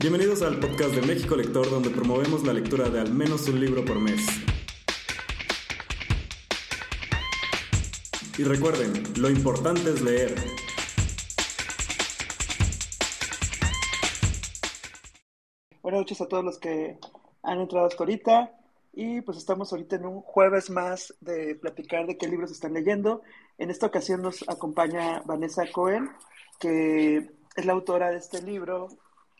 Bienvenidos al podcast de México Lector, donde promovemos la lectura de al menos un libro por mes. Y recuerden, lo importante es leer. Buenas noches a todos los que han entrado hasta ahorita. Y pues estamos ahorita en un jueves más de platicar de qué libros están leyendo. En esta ocasión nos acompaña Vanessa Cohen, que es la autora de este libro,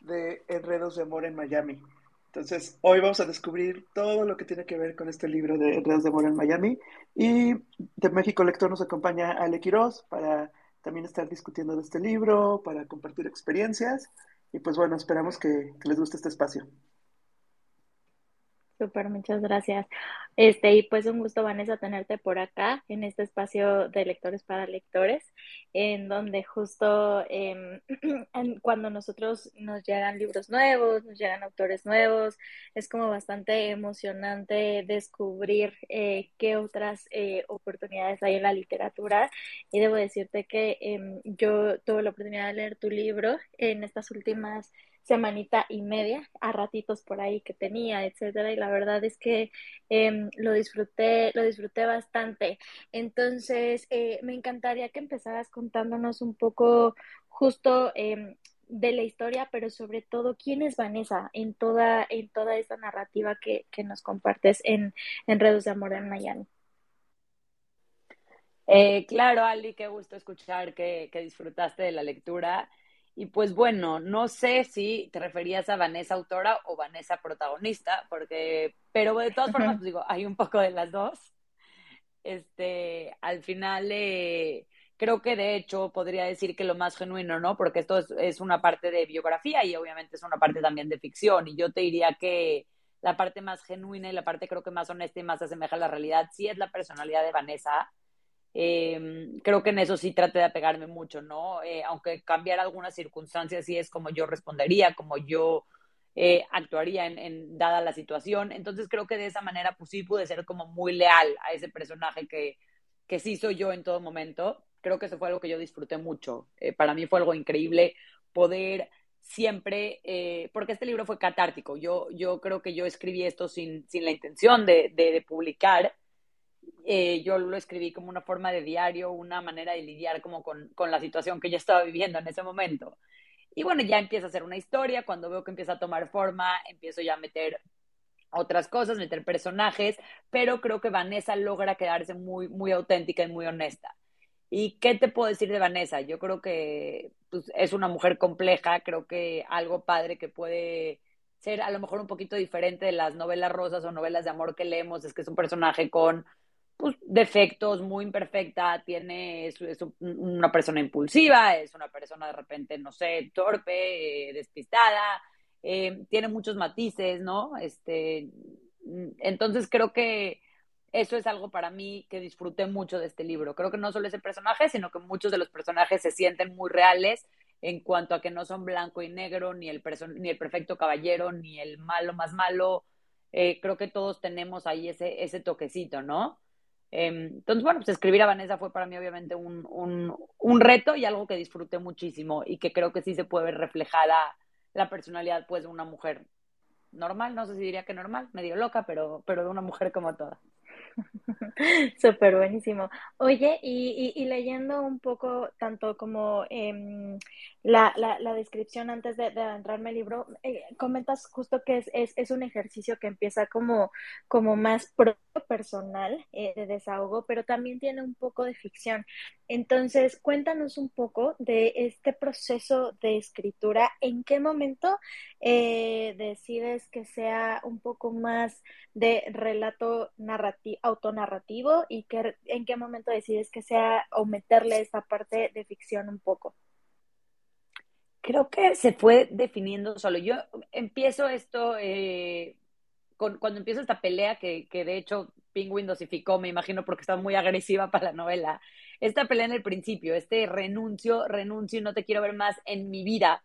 de Enredos de Amor en Miami. Entonces, hoy vamos a descubrir todo lo que tiene que ver con este libro de Enredos de Amor en Miami. Y de México Lector nos acompaña Ale Quiroz para también estar discutiendo de este libro, para compartir experiencias. Y pues bueno, esperamos que, que les guste este espacio. Súper, muchas gracias. Este, y pues un gusto, Vanessa, tenerte por acá en este espacio de lectores para lectores, en donde justo em, cuando nosotros nos llegan libros nuevos, nos llegan autores nuevos, es como bastante emocionante descubrir eh, qué otras eh, oportunidades hay en la literatura. Y debo decirte que em, yo tuve la oportunidad de leer tu libro en estas últimas semanita y media, a ratitos por ahí que tenía, etcétera, y la verdad es que em, lo disfruté, lo disfruté bastante. Entonces, eh, me encantaría que empezaras contándonos un poco justo em, de la historia, pero sobre todo quién es Vanessa en toda, en toda esta narrativa que, nos compartes en, en Redes de Amor en Miami. Eh, claro, Ali, qué gusto escuchar que, que disfrutaste de la lectura. Y pues bueno, no sé si te referías a Vanessa autora o Vanessa protagonista, porque, pero de todas formas, pues digo, hay un poco de las dos. Este, al final, eh, creo que de hecho podría decir que lo más genuino, ¿no? Porque esto es, es, una parte de biografía y obviamente es una parte también de ficción. Y yo te diría que la parte más genuina y la parte creo que más honesta y más asemeja a la realidad sí es la personalidad de Vanessa Em, creo que en eso sí traté de apegarme mucho, ¿no? Eh, aunque cambiara algunas circunstancias, sí es como yo respondería, como yo eh, actuaría en, dada la situación. Entonces creo que de esa manera, pues sí pude ser como muy leal a ese personaje que, que sí soy yo en todo momento. Creo que eso fue algo que yo disfruté mucho. Eh, para mí fue algo increíble poder siempre, porque este libro fue catártico. Yo, yo creo que yo escribí esto sin, sin la intención de, de publicar eh, yo lo escribí como una forma de diario, una manera de lidiar como con, con, la situación que yo estaba viviendo en ese momento. Y bueno, ya empieza a ser una historia, cuando veo que empieza a tomar forma, empiezo ya a meter otras cosas, meter personajes, pero creo que Vanessa logra quedarse muy, muy auténtica y muy honesta. ¿Y qué te puedo decir de Vanessa? Yo creo que pues, es una mujer compleja, creo que algo padre que puede ser a lo mejor un poquito diferente de las novelas rosas o novelas de amor que leemos, es que es un personaje con pues, defectos, muy imperfecta, tiene, es, una persona impulsiva, es una persona de repente, no sé, torpe, eh, despistada, eh, tiene muchos matices, ¿no? Este, entonces creo que eso es algo para mí que disfruté mucho de este libro. Creo que no solo ese personaje, sino que muchos de los personajes se sienten muy reales en cuanto a que no son blanco y negro, ni el, ni el perfecto caballero, ni el malo más malo. Eh, creo que todos tenemos ahí ese, ese toquecito, ¿no? Em, entonces, bueno, pues escribir a Vanessa fue para mí obviamente un, un, reto y algo que disfruté muchísimo y que creo que sí se puede ver reflejada la personalidad pues de una mujer normal, no sé si diría que normal, medio loca, pero, pero de una mujer como toda. Súper buenísimo. Oye, y, leyendo un poco tanto como eh, la, la, descripción antes de, de entrarme al libro, eh, comentas justo que es, es, es, un ejercicio que empieza como, como más personal eh, de desahogo, pero también tiene un poco de ficción. Entonces, cuéntanos un poco de este proceso de escritura. ¿En qué momento eh, decides que sea un poco más de relato narrativo, autonarrativo y que, en qué momento decides que sea o meterle esta parte de ficción un poco? Creo que se fue definiendo solo. Yo empiezo esto eh, con, cuando empiezo esta pelea, que, que de hecho Penguin dosificó, me imagino, porque estaba muy agresiva para la novela. Esta pelea en el principio, este renuncio, renuncio no te quiero ver más en mi vida,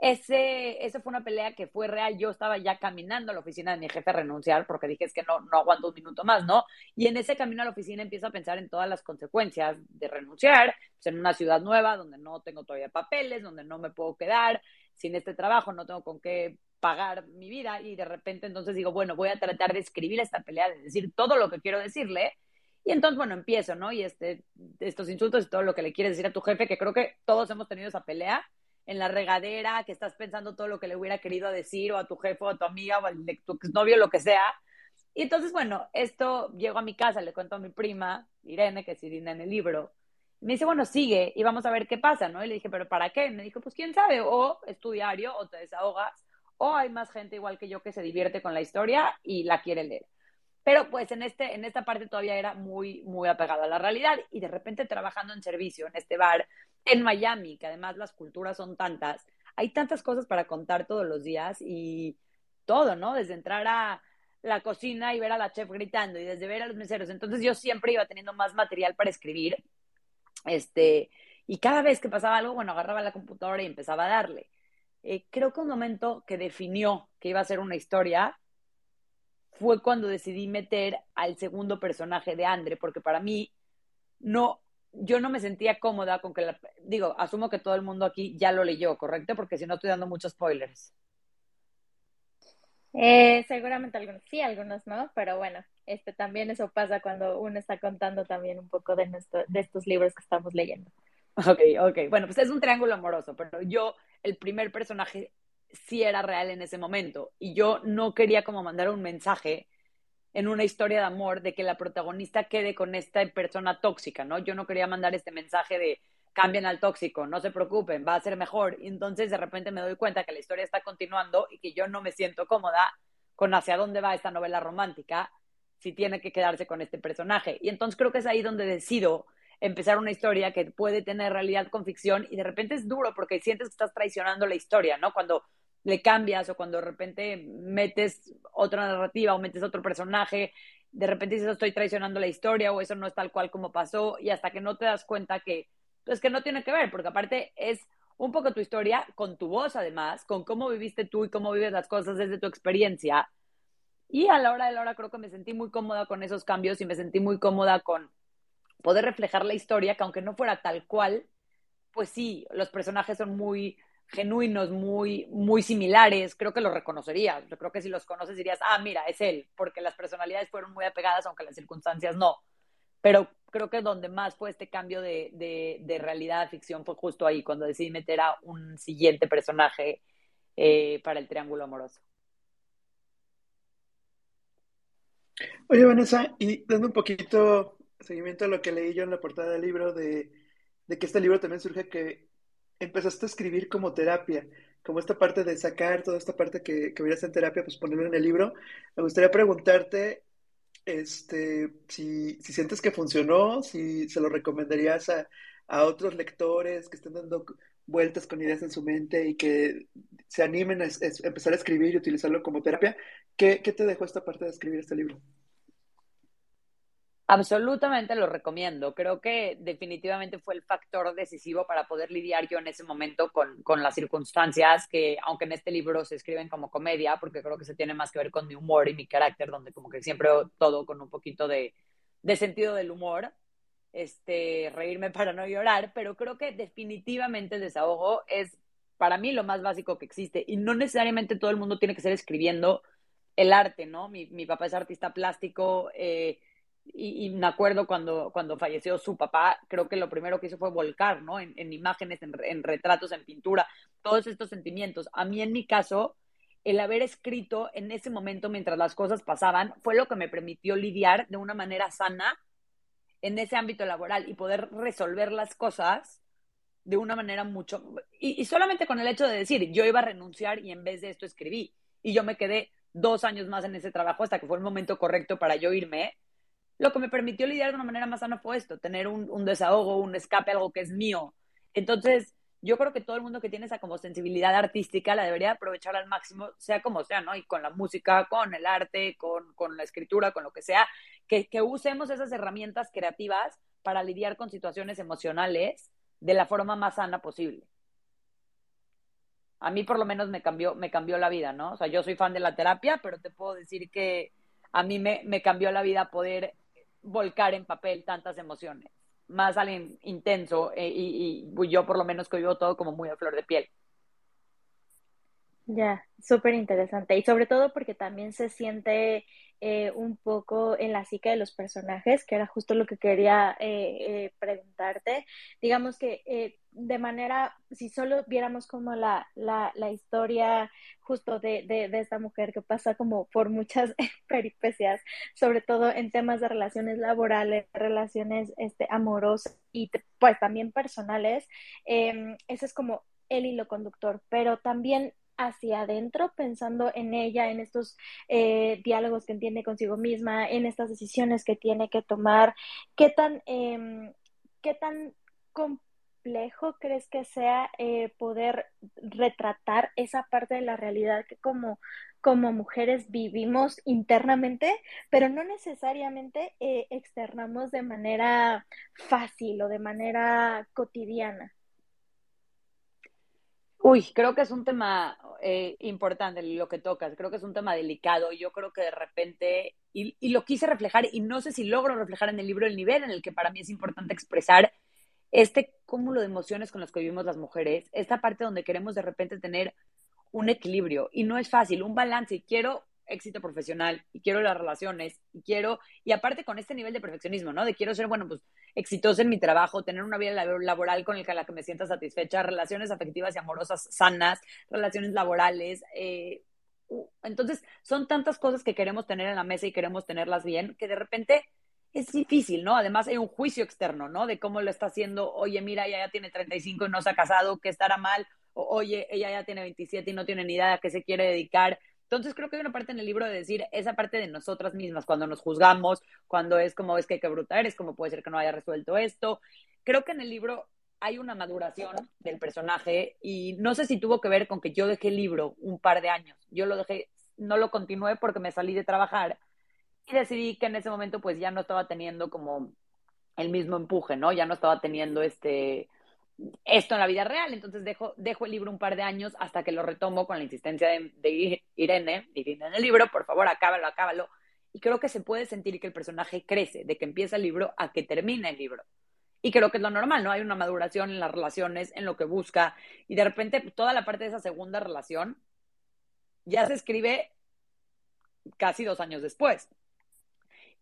ese, esa fue una pelea que fue real. Yo estaba ya caminando a la oficina de mi jefe a renunciar porque dije es que no, no aguanto un minuto más, ¿no? Y en ese camino a la oficina empiezo a pensar en todas las consecuencias de renunciar, pues en una ciudad nueva donde no tengo todavía papeles, donde no me puedo quedar, sin este trabajo, no tengo con qué pagar mi vida y de repente entonces digo, bueno, voy a tratar de escribir esta pelea, de decir todo lo que quiero decirle. Y entonces, bueno, empiezo, ¿no? Y este, estos insultos y todo lo que le quieres decir a tu jefe, que creo que todos hemos tenido esa pelea en la regadera, que estás pensando todo lo que le hubiera querido decir o a tu jefe o a tu amiga o a tu exnovio, lo que sea. Y entonces, bueno, esto llego a mi casa, le cuento a mi prima, Irene, que es Irina en el libro, me dice, bueno, sigue y vamos a ver qué pasa, ¿no? Y le dije, ¿pero para qué? Me dijo, pues quién sabe, o es tu diario, o te desahogas, o hay más gente igual que yo que se divierte con la historia y la quiere leer. Pero pues en, este, en esta parte todavía era muy, muy apegado a la realidad y de repente trabajando en servicio en este bar en Miami, que además las culturas son tantas, hay tantas cosas para contar todos los días y todo, ¿no? Desde entrar a la cocina y ver a la chef gritando y desde ver a los meseros. Entonces yo siempre iba teniendo más material para escribir este, y cada vez que pasaba algo, bueno, agarraba la computadora y empezaba a darle. Eh, creo que un momento que definió que iba a ser una historia fue cuando decidí meter al segundo personaje de Andre, porque para mí no, yo no me sentía cómoda con que la, digo, asumo que todo el mundo aquí ya lo leyó, ¿correcto? Porque si no estoy dando muchos spoilers. Eh, seguramente algunos sí, algunos no, pero bueno, este también eso pasa cuando uno está contando también un poco de, nuestro, de estos libros que estamos leyendo. Ok, ok. Bueno, pues es un triángulo amoroso, pero yo, el primer personaje sí era real en ese momento y yo no quería como mandar un mensaje en una historia de amor de que la protagonista quede con esta persona tóxica, ¿no? Yo no quería mandar este mensaje de cambien al tóxico, no se preocupen, va a ser mejor. Y entonces de repente me doy cuenta que la historia está continuando y que yo no me siento cómoda con hacia dónde va esta novela romántica si tiene que quedarse con este personaje. Y entonces creo que es ahí donde decido empezar una historia que puede tener realidad con ficción y de repente es duro porque sientes que estás traicionando la historia, ¿no? Cuando le cambias o cuando de repente metes otra narrativa o metes otro personaje, de repente dices estoy traicionando la historia o eso no es tal cual como pasó y hasta que no te das cuenta que es que no tiene que ver, porque aparte es un poco tu historia con tu voz además, con cómo viviste tú y cómo vives las cosas desde tu experiencia. Y a la hora de la hora creo que me sentí muy cómoda con esos cambios y me sentí muy cómoda con poder reflejar la historia, que aunque no fuera tal cual, pues sí, los personajes son muy genuinos, muy, muy similares, creo que los reconocerías. Yo creo que si los conoces dirías, ah, mira, es él, porque las personalidades fueron muy apegadas, aunque las circunstancias no. Pero creo que donde más fue este cambio de, de, realidad a ficción fue justo ahí, cuando decidí meter a un siguiente personaje eh, para el triángulo amoroso. Oye, Vanessa, y dando un poquito seguimiento a lo que leí yo en la portada del libro, de, de que este libro también surge que empezaste a escribir como terapia, como esta parte de sacar toda esta parte que, que verías en terapia, pues ponerlo en el libro. Me gustaría preguntarte este, si, si sientes que funcionó, si se lo recomendarías a, a otros lectores que estén dando vueltas con ideas en su mente y que se animen a, empezar a escribir y utilizarlo como terapia. ¿Qué, ¿Qué, te dejó esta parte de escribir este libro? Absolutamente lo recomiendo. Creo que definitivamente fue el factor decisivo para poder lidiar yo en ese momento con, con, las circunstancias que, aunque en este libro se escriben como comedia, porque creo que se tiene más que ver con mi humor y mi carácter, donde como que siempre todo con un poquito de, de sentido del humor, este, reírme para no llorar, pero creo que definitivamente el desahogo es para mí lo más básico que existe y no necesariamente todo el mundo tiene que ser escribiendo el arte, ¿no? Mi, mi papá es artista plástico. Eh, y, me acuerdo cuando, cuando falleció su papá, creo que lo primero que hizo fue volcar, ¿no? En, imágenes, en, retratos, en pintura, todos estos sentimientos. A mí, en mi caso, el haber escrito en ese momento mientras las cosas pasaban fue lo que me permitió lidiar de una manera sana en ese ámbito laboral y poder resolver las cosas de una manera mucho... Y, y solamente con el hecho de decir, yo iba a renunciar y en vez de esto escribí. Y yo me quedé dos años más en ese trabajo hasta que fue el momento correcto para yo irme lo que me permitió lidiar de una manera más sana fue esto, tener un, desahogo, un escape, algo que es mío. Entonces, yo creo que todo el mundo que tiene esa como sensibilidad artística la debería aprovechar al máximo, sea como sea, ¿no? Y con la música, con el arte, con, la escritura, con lo que sea, que, que, usemos esas herramientas creativas para lidiar con situaciones emocionales de la forma más sana posible. A mí por lo menos me cambió, me cambió la vida, ¿no? O sea, yo soy fan de la terapia, pero te puedo decir que a mí me, me cambió la vida poder volcar en papel tantas emociones, más alguien intenso eh, y, yo por lo menos que vivo todo como muy a flor de piel. Ya, súper interesante. Y sobre todo porque también se siente eh, un poco en la psique de los personajes, que era justo lo que quería eh, eh, preguntarte. Digamos que de manera, si solo viéramos como la, la, la historia justo de, de, esta mujer que pasa como por muchas peripecias, sobre todo en temas de relaciones laborales, relaciones este, amorosas y pues también personales, ese es como el hilo conductor, pero también hacia adentro, pensando en ella, en estos eh, diálogos que entiende consigo misma, en estas decisiones que tiene que tomar. ¿Qué tan, eh, qué tan complejo crees que sea eh, poder retratar esa parte de la realidad que como, como mujeres vivimos internamente, pero no necesariamente eh, externamos de manera fácil o de manera cotidiana? Uy, creo que es un tema eh, importante lo que tocas, creo que es un tema delicado. Yo creo que de repente, y, y, lo quise reflejar, y no sé si logro reflejar en el libro el nivel en el que para mí es importante expresar este cúmulo de emociones con las que vivimos las mujeres, esta parte donde queremos de repente tener un equilibrio, y no es fácil, un balance, y quiero éxito profesional y quiero las relaciones y quiero, y aparte con este nivel de perfeccionismo, ¿no? De quiero ser, bueno, pues exitosa en mi trabajo, tener una vida laboral con la que me sienta satisfecha, relaciones afectivas y amorosas sanas, relaciones laborales. Eh, entonces, son tantas cosas que queremos tener en la mesa y queremos tenerlas bien, que de repente es difícil, ¿no? Además hay un juicio externo, ¿no? De cómo lo está haciendo, oye, mira, ella ya tiene 35 y no se ha casado, que estará mal, o oye, ella ya tiene 27 y no tiene ni idea a qué se quiere dedicar. Entonces creo que hay una parte en el libro de decir esa parte de nosotras mismas, cuando nos juzgamos, cuando es como es que qué bruta eres, como puede ser que no haya resuelto esto. Creo que en el libro hay una maduración del personaje y no sé si tuvo que ver con que yo dejé el libro un par de años. Yo lo dejé, no lo continué porque me salí de trabajar y decidí que en ese momento pues ya no estaba teniendo como el mismo empuje, ¿no? Ya no estaba teniendo este esto en la vida real. Entonces dejo, dejo el libro un par de años hasta que lo retomo con la insistencia de, de Irene, Irene en el libro, por favor, acábalo, acábalo. Y creo que se puede sentir que el personaje crece, de que empieza el libro a que termina el libro. Y creo que es lo normal, ¿no? Hay una maduración en las relaciones, en lo que busca. Y de repente toda la parte de esa segunda relación ya se escribe casi dos años después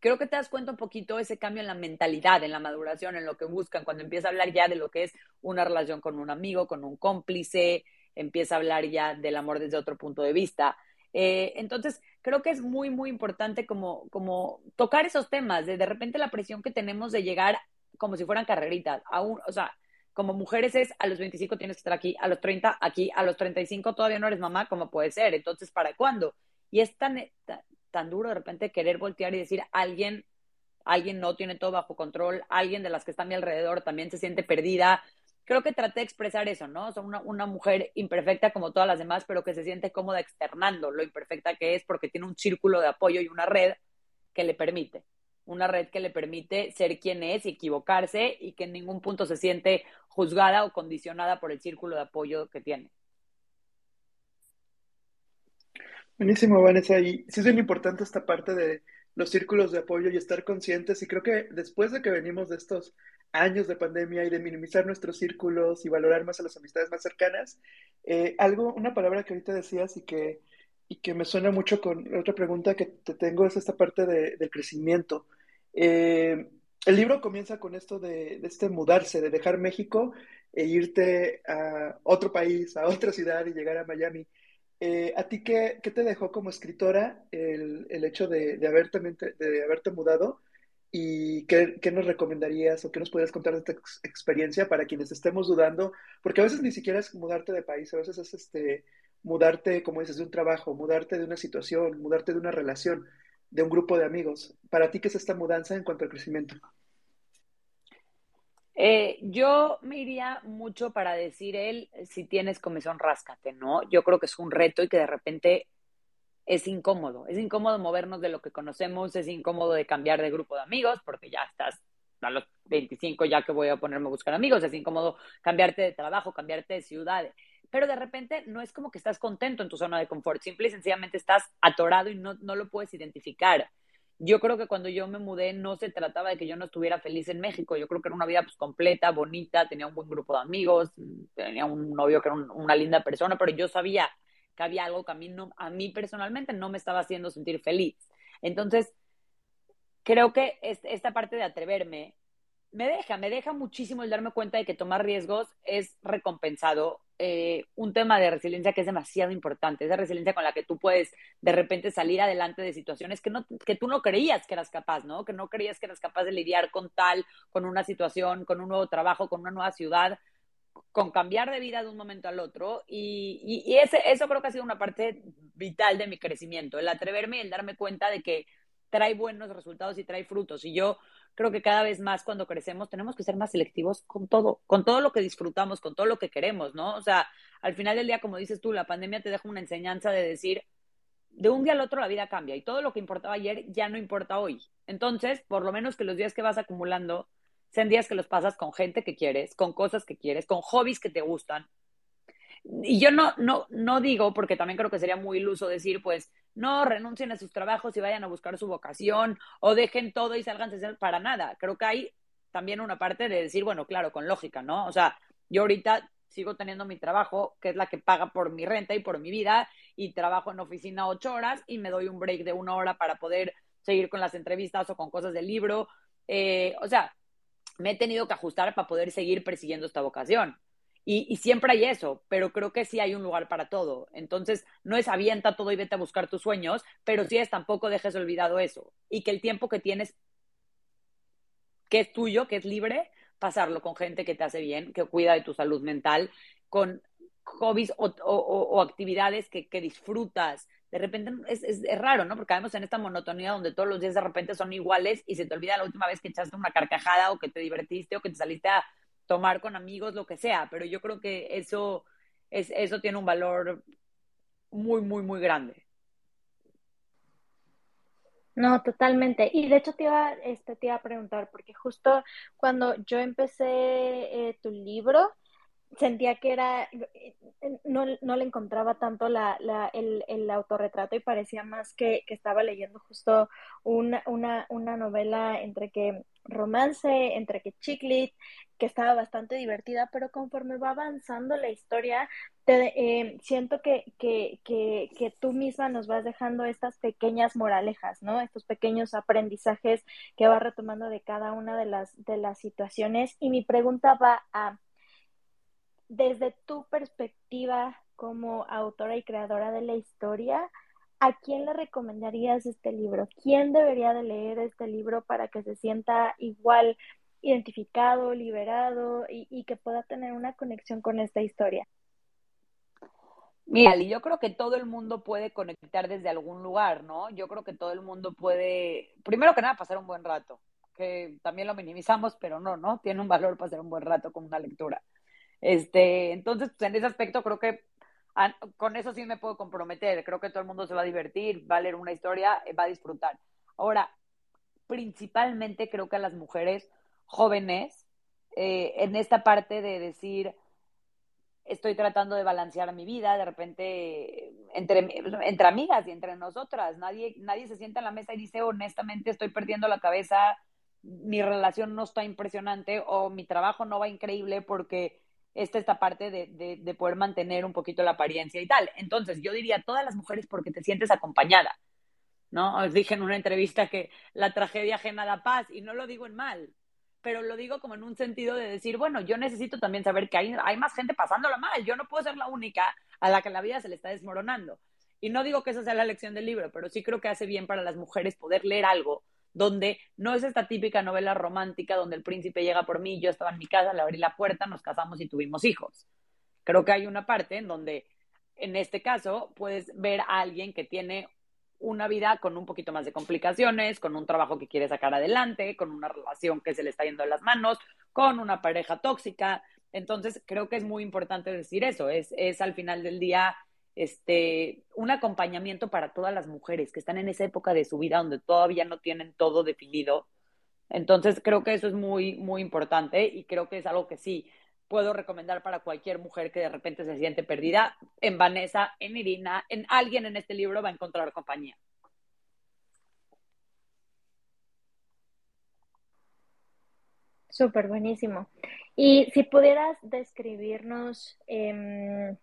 creo que te das cuenta un poquito ese cambio en la mentalidad, en la maduración, en lo que buscan, cuando empieza a hablar ya de lo que es una relación con un amigo, con un cómplice, empieza a hablar ya del amor desde otro punto de vista. Eh, entonces, creo que es muy, muy importante como, como tocar esos temas, de de repente la presión que tenemos de llegar como si fueran carreritas, aún, o sea, como mujeres es a los 25 tienes que estar aquí, a los 30 aquí, a los 35 todavía no eres mamá, ¿cómo puede ser? Entonces, ¿para cuándo? Y es tan, tan duro de repente querer voltear y decir, alguien, alguien no tiene todo bajo control, alguien de las que está a mi alrededor también se siente perdida. Creo que traté de expresar eso, ¿no? O una, una mujer imperfecta como todas las demás, pero que se siente cómoda externando lo imperfecta que es porque tiene un círculo de apoyo y una red que le permite una red que le permite ser quien es y equivocarse y que en ningún punto se siente juzgada o condicionada por el círculo de apoyo que tiene. Buenísimo, Vanessa. Y sí es bien importante esta parte de los círculos de apoyo y estar conscientes. Y creo que después de que venimos de estos años de pandemia y de minimizar nuestros círculos y valorar más a las amistades más cercanas, eh, algo, una palabra que ahorita decías y que, y que me suena mucho con otra pregunta que te tengo es esta parte de, del crecimiento. Eh, el libro comienza con esto de, de, este mudarse, de dejar México e irte a otro país, a otra ciudad y llegar a Miami. Eh, ¿A ti qué, qué, te dejó como escritora el, el hecho de, de, haberte, de haberte mudado? ¿Y qué, qué, nos recomendarías o qué nos podrías contar de esta ex experiencia para quienes estemos dudando? Porque a veces ni siquiera es mudarte de país, a veces es este, mudarte, como dices, de un trabajo, mudarte de una situación, mudarte de una relación, de un grupo de amigos. ¿Para ti qué es esta mudanza en cuanto al crecimiento? Eh, yo me iría mucho para decir él, si tienes comezón, ráscate, ¿no? Yo creo que es un reto y que de repente es incómodo. Es incómodo movernos de lo que conocemos, es incómodo de cambiar de grupo de amigos, porque ya estás a los 25 ya que voy a ponerme a buscar amigos, es incómodo cambiarte de trabajo, cambiarte de ciudad, pero de repente no es como que estás contento en tu zona de confort, simple y sencillamente estás atorado y no, no lo puedes identificar yo creo que cuando yo me mudé no se trataba de que yo no estuviera feliz en México, yo creo que era una vida pues completa, bonita, tenía un buen grupo de amigos, tenía un novio que era una linda persona, pero yo sabía que había algo que a mí, no, a mí personalmente no me estaba haciendo sentir feliz. Entonces, creo que esta parte de atreverme me deja, me deja muchísimo el darme cuenta de que tomar riesgos es recompensado. Eh, un tema de resiliencia que es demasiado importante, esa resiliencia con la que tú puedes de repente salir adelante de situaciones que, no, que tú no creías que eras capaz, ¿no? Que no creías que eras capaz de lidiar con tal, con una situación, con un nuevo trabajo, con una nueva ciudad, con cambiar de vida de un momento al otro. Y, y, eso creo que ha sido una parte vital de mi crecimiento, el atreverme y el darme cuenta de que trae buenos resultados y trae frutos. Y yo creo que cada vez más cuando crecemos tenemos que ser más selectivos con todo, con todo lo que disfrutamos, con todo lo que queremos, ¿no? O sea, al final del día, como dices tú, la pandemia te deja una enseñanza de decir, de un día al otro la vida cambia y todo lo que importaba ayer ya no importa hoy. Entonces, por lo menos que los días que vas acumulando sean días que los pasas con gente que quieres, con cosas que quieres, con hobbies que te gustan. Y yo no, no, no digo, porque también creo que sería muy iluso decir, pues, no renuncien a sus trabajos y vayan a buscar su vocación o dejen todo y salgan para nada. Creo que hay también una parte de decir, bueno, claro, con lógica, ¿no? O sea, yo ahorita sigo teniendo mi trabajo, que es la que paga por mi renta y por mi vida, y trabajo en oficina ocho horas y me doy un break de una hora para poder seguir con las entrevistas o con cosas del libro. Eh, o sea, me he tenido que ajustar para poder seguir persiguiendo esta vocación. Y, siempre hay eso, pero creo que sí hay un lugar para todo. Entonces, no es avienta todo y vete a buscar tus sueños, pero sí es tampoco dejes olvidado eso. Y que el tiempo que tienes, que es tuyo, que es libre, pasarlo con gente que te hace bien, que cuida de tu salud mental, con hobbies o, actividades que, disfrutas. De repente es, es, raro, ¿no? Porque vemos en esta monotonía donde todos los días de repente son iguales y se te olvida la última vez que echaste una carcajada o que te divertiste o que te saliste a tomar con amigos, lo que sea, pero yo creo que eso, es, eso tiene un valor muy, muy, muy grande. No, totalmente. Y de hecho te iba, este, te iba a preguntar, porque justo cuando yo empecé eh, tu libro, sentía que era, no, no le encontraba tanto la, la, el, el, autorretrato y parecía más que, que estaba leyendo justo una, una, una novela entre que romance, entre que chiclit, que estaba bastante divertida, pero conforme va avanzando la historia, te, eh, siento que, que, que, que, tú misma nos vas dejando estas pequeñas moralejas, ¿no? Estos pequeños aprendizajes que va retomando de cada una de las, de las situaciones. Y mi pregunta va a, desde tu perspectiva como autora y creadora de la historia, ¿a quién le recomendarías este libro? ¿Quién debería de leer este libro para que se sienta igual identificado, liberado y, que pueda tener una conexión con esta historia? Mira, yo creo que todo el mundo puede conectar desde algún lugar, ¿no? Yo creo que todo el mundo puede, primero que nada, pasar un buen rato, que también lo minimizamos, pero no, ¿no? Tiene un valor pasar un buen rato con una lectura. Este, entonces, pues en ese aspecto creo que con eso sí me puedo comprometer. Creo que todo el mundo se va a divertir, va a leer una historia, eh, va a disfrutar. Ahora, principalmente creo que a las mujeres jóvenes, eh, en esta parte de decir, estoy tratando de balancear mi vida, de repente, entre, entre amigas y entre nosotras, nadie, nadie se sienta en la mesa y dice, honestamente, estoy perdiendo la cabeza, mi relación no está impresionante o mi trabajo no va increíble porque esta, esta parte de, de, poder mantener un poquito la apariencia y tal. Entonces, yo diría todas las mujeres porque te sientes acompañada, ¿no? Os dije en una entrevista que la tragedia ajena da paz y no lo digo en mal, pero lo digo como en un sentido de decir, bueno, yo necesito también saber que hay, hay más gente pasándola mal, yo no puedo ser la única a la que la vida se le está desmoronando. Y no digo que esa sea la lección del libro, pero sí creo que hace bien para las mujeres poder leer algo donde no es esta típica novela romántica donde el príncipe llega por mí, yo estaba en mi casa, le abrí la puerta, nos casamos y tuvimos hijos. Creo que hay una parte en donde, en este caso, puedes ver a alguien que tiene una vida con un poquito más de complicaciones, con un trabajo que quiere sacar adelante, con una relación que se le está yendo de las manos, con una pareja tóxica. Entonces, creo que es muy importante decir eso. Es, es al final del día este, un acompañamiento para todas las mujeres que están en esa época de su vida donde todavía no tienen todo definido. Entonces, creo que eso es muy, muy importante y creo que es algo que sí puedo recomendar para cualquier mujer que de repente se siente perdida. En Vanessa, en Irina, en alguien en este libro va a encontrar compañía. Súper buenísimo. Y si pudieras describirnos em,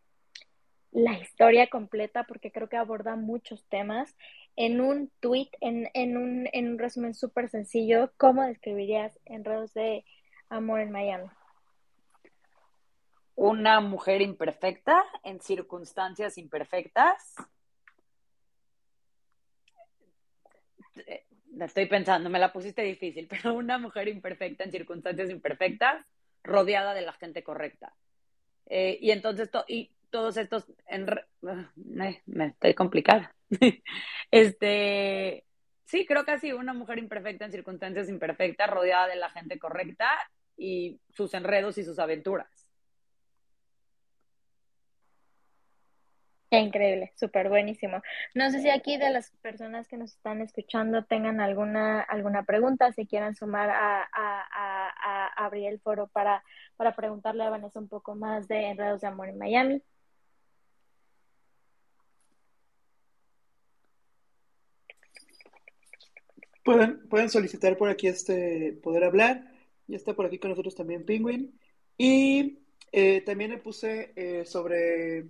la historia completa porque creo que aborda muchos temas. En un tweet, en, en, un, en un resumen súper sencillo, ¿cómo describirías Enredos de Amor en Miami? Una mujer imperfecta en circunstancias imperfectas. La estoy pensando, me la pusiste difícil, pero una mujer imperfecta en circunstancias imperfectas, rodeada de la gente correcta. Eh, y entonces, y todos estos, en, me, me estoy complicada. este, sí, creo que así, una mujer imperfecta en circunstancias imperfectas, rodeada de la gente correcta y sus enredos y sus aventuras. increíble, súper buenísimo. No sé si aquí de las personas que nos están escuchando tengan alguna, alguna pregunta, si quieran sumar a, a, a abrir el foro para, para preguntarle a Vanessa un poco más de Enredos de Amor en Miami. Pueden, pueden solicitar por aquí este poder hablar. Ya está por aquí con nosotros también Penguin. Y eh, también le puse eh, sobre,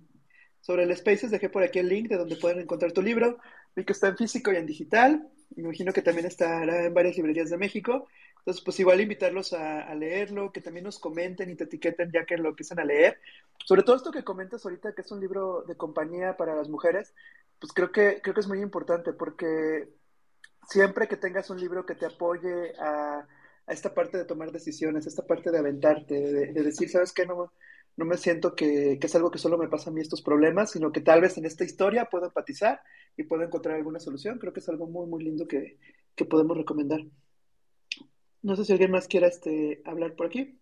sobre el Spaces, dejé por aquí el link de donde pueden encontrar tu libro. Vi que está en físico y en digital. Me imagino que también estará en varias librerías de México. Entonces, pues igual invitarlos a, a, leerlo, que también nos comenten y te etiqueten ya que lo empiezan a leer. Sobre todo esto que comentas ahorita, que es un libro de compañía para las mujeres, pues creo que, creo que es muy importante porque siempre que tengas un libro que te apoye a, esta parte de tomar decisiones, esta parte de aventarte, de, de decir, ¿sabes qué? No, no me siento que, que, es algo que solo me pasa a mí estos problemas, sino que tal vez en esta historia puedo empatizar y puedo encontrar alguna solución. Creo que es algo muy, muy lindo que, que podemos recomendar. No sé si alguien más quiera este, hablar por aquí.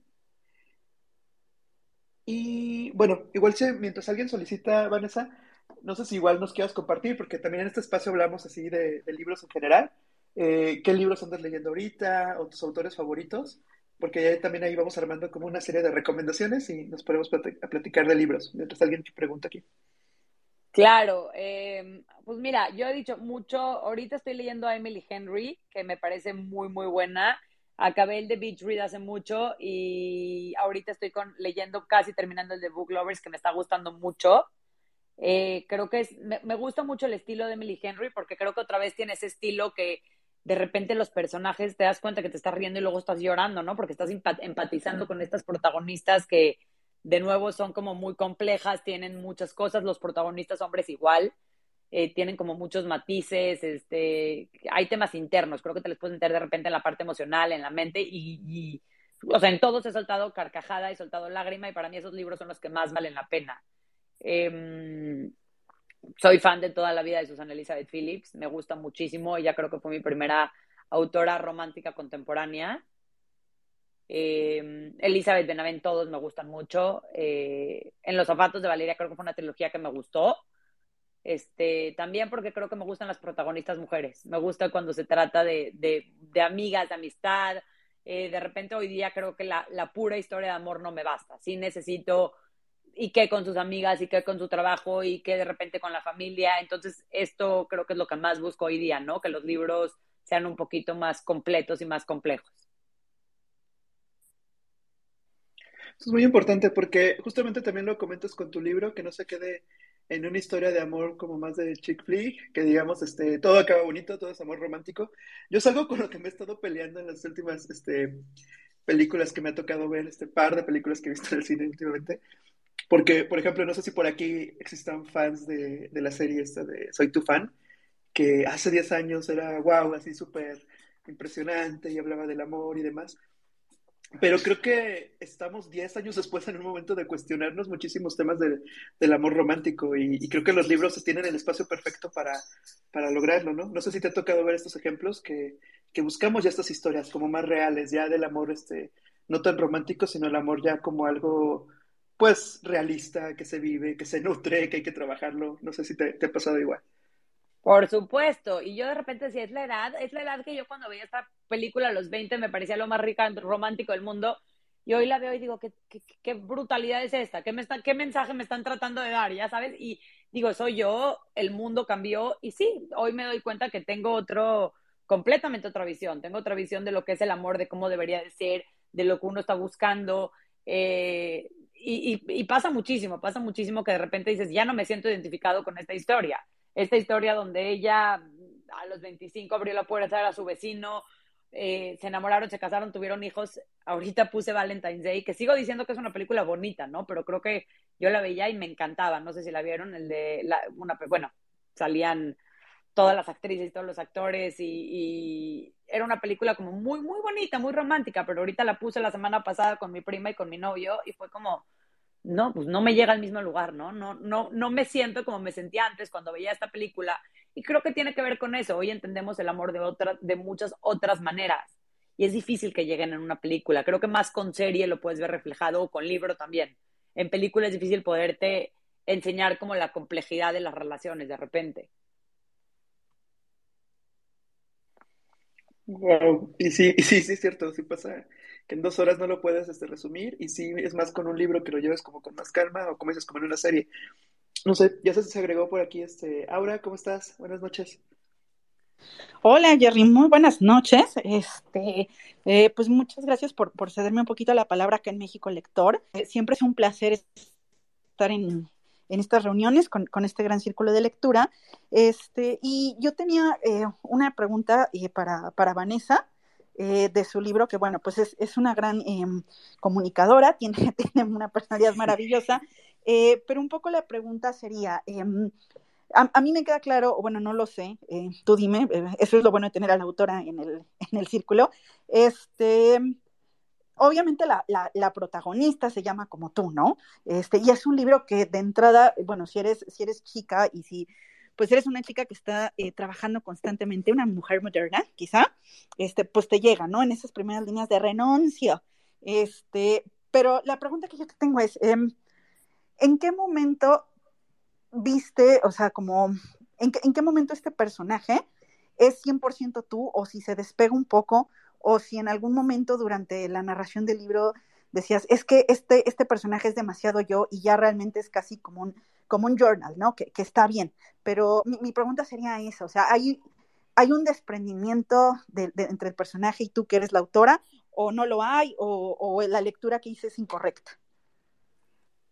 Y bueno, igual si mientras alguien solicita, Vanessa, no sé si igual nos quieras compartir, porque también en este espacio hablamos así de, libros en general. Eh, ¿Qué libros andas leyendo ahorita o tus autores favoritos? Porque también ahí vamos armando como una serie de recomendaciones y nos podemos platicar de libros, mientras alguien te pregunta aquí. Claro, eh, pues mira, yo he dicho mucho, ahorita estoy leyendo a Emily Henry, que me parece muy, muy buena. Acabé el de Beach Read hace mucho y ahorita estoy con, leyendo, casi terminando el de Book Lovers, que me está gustando mucho. Eh, creo que es, me, me, gusta mucho el estilo de Emily Henry porque creo que otra vez tiene ese estilo que de repente los personajes te das cuenta que te estás riendo y luego estás llorando, ¿no? Porque estás empatizando con estas protagonistas que de nuevo son como muy complejas, tienen muchas cosas, los protagonistas hombres igual, eh, tienen como muchos matices, este, hay temas internos, creo que te les puedes meter de repente en la parte emocional, en la mente y, o sea, en todos he soltado carcajada, he soltado lágrima y para mí esos libros son los que más valen la pena. Eh, soy fan de toda la vida de Susana Elizabeth Phillips, me gusta muchísimo, ella creo que fue mi primera autora romántica contemporánea. Eh, Elizabeth Benavent, todos me gustan mucho. Eh, en Los zapatos de Valeria creo que fue una trilogía que me gustó. Este, también porque creo que me gustan las protagonistas mujeres. Me gusta cuando se trata de, de, de amigas, de amistad. Eh, de repente hoy día creo que la, la pura historia de amor no me basta. Sí necesito y qué con sus amigas y qué con su trabajo y qué de repente con la familia. Entonces, esto creo que es lo que más busco hoy día, ¿no? Que los libros sean un poquito más completos y más complejos. Eso es muy importante porque justamente también lo comentas con tu libro, que no se quede en una historia de amor como más de chick flick, que digamos, este, todo acaba bonito, todo es amor romántico. Yo es algo con lo que me he estado peleando en las últimas este, películas que me ha tocado ver, este par de películas que he visto en el cine últimamente, porque, por ejemplo, no sé si por aquí existan fans de, de la serie esta de Soy tu fan, que hace 10 años era wow, así súper impresionante y hablaba del amor y demás. Pero creo que estamos 10 años después en un momento de cuestionarnos muchísimos temas de, del amor romántico y, y, creo que los libros tienen el espacio perfecto para, para lograrlo, ¿no? No sé si te ha tocado ver estos ejemplos que, que buscamos ya estas historias como más reales, ya del amor este, no tan romántico, sino el amor ya como algo pues realista, que se vive, que se nutre, que hay que trabajarlo. No sé si te, ha pasado igual. Por supuesto, y yo de repente decía, es la edad, es la edad que yo cuando veía esta película a los 20 me parecía lo más rica, romántico del mundo, y hoy la veo y digo, ¿qué, brutalidad es esta? ¿Qué, me está, ¿Qué mensaje me están tratando de dar? Ya sabes, y digo, soy yo, el mundo cambió, y sí, hoy me doy cuenta que tengo otro, completamente otra visión, tengo otra visión de lo que es el amor, de cómo debería de ser, de lo que uno está buscando, eh, y, y, pasa muchísimo, pasa muchísimo que de repente dices, ya no me siento identificado con esta historia. Esta historia donde ella a los 25 abrió la puerta a su vecino, eh, se enamoraron, se casaron, tuvieron hijos. Ahorita puse Valentine's Day, que sigo diciendo que es una película bonita, ¿no? Pero creo que yo la veía y me encantaba. No sé si la vieron, el de, la, una, bueno, salían todas las actrices y todos los actores y, era una película como muy, muy bonita, muy romántica, pero ahorita la puse la semana pasada con mi prima y con mi novio y fue como, no, pues no me llega al mismo lugar, ¿no? No, no, no me siento como me sentía antes cuando veía esta película y creo que tiene que ver con eso. Hoy entendemos el amor de, otra, de muchas otras maneras y es difícil que lleguen en una película. Creo que más con serie lo puedes ver reflejado o con libro también. En película es difícil poderte enseñar como la complejidad de las relaciones de repente. Wow, y sí, sí, sí es cierto, sí pasa que en dos horas no lo puedes este, resumir y sí es más con un libro que lo lleves como con más calma o como dices, como en una serie. No sé, ya se agregó por aquí este Aura, ¿cómo estás? Buenas noches. Hola Jerry, muy buenas noches. Este, eh, pues muchas gracias por, por, cederme un poquito la palabra acá en México Lector. Eh, siempre es un placer estar en, en estas reuniones con, con, este gran círculo de lectura. Este, y yo tenía eh, una pregunta eh, para, para, Vanessa. Eh, de su libro, que bueno, pues es, es una gran em, comunicadora, tiene, tiene, una personalidad maravillosa, pero un poco la pregunta sería, em, a, a, mí me queda claro, o bueno, no lo sé, tú dime, eso es lo bueno de tener a la autora en el, en el círculo, este, obviamente la, la, protagonista se llama como tú, ¿no? Este, y es un libro que de entrada, bueno, si eres, si eres chica y si pues eres una chica que está eh, trabajando constantemente, una mujer moderna, quizá, este, pues te llega, ¿no? En esas primeras líneas de renuncio. Este, pero la pregunta que yo te tengo es, em, ¿en qué momento viste, o sea, como, ¿en, en qué momento este personaje es 100% tú o si se despega un poco o si en algún momento durante la narración del libro decías, es que este, este personaje es demasiado yo y ya realmente es casi como un, como un journal, ¿no? Que, que está bien. Pero mi, mi, pregunta sería esa, o sea, ¿hay, hay un desprendimiento de, entre el personaje y tú que eres la autora o no lo hay o, o la lectura que hice es incorrecta?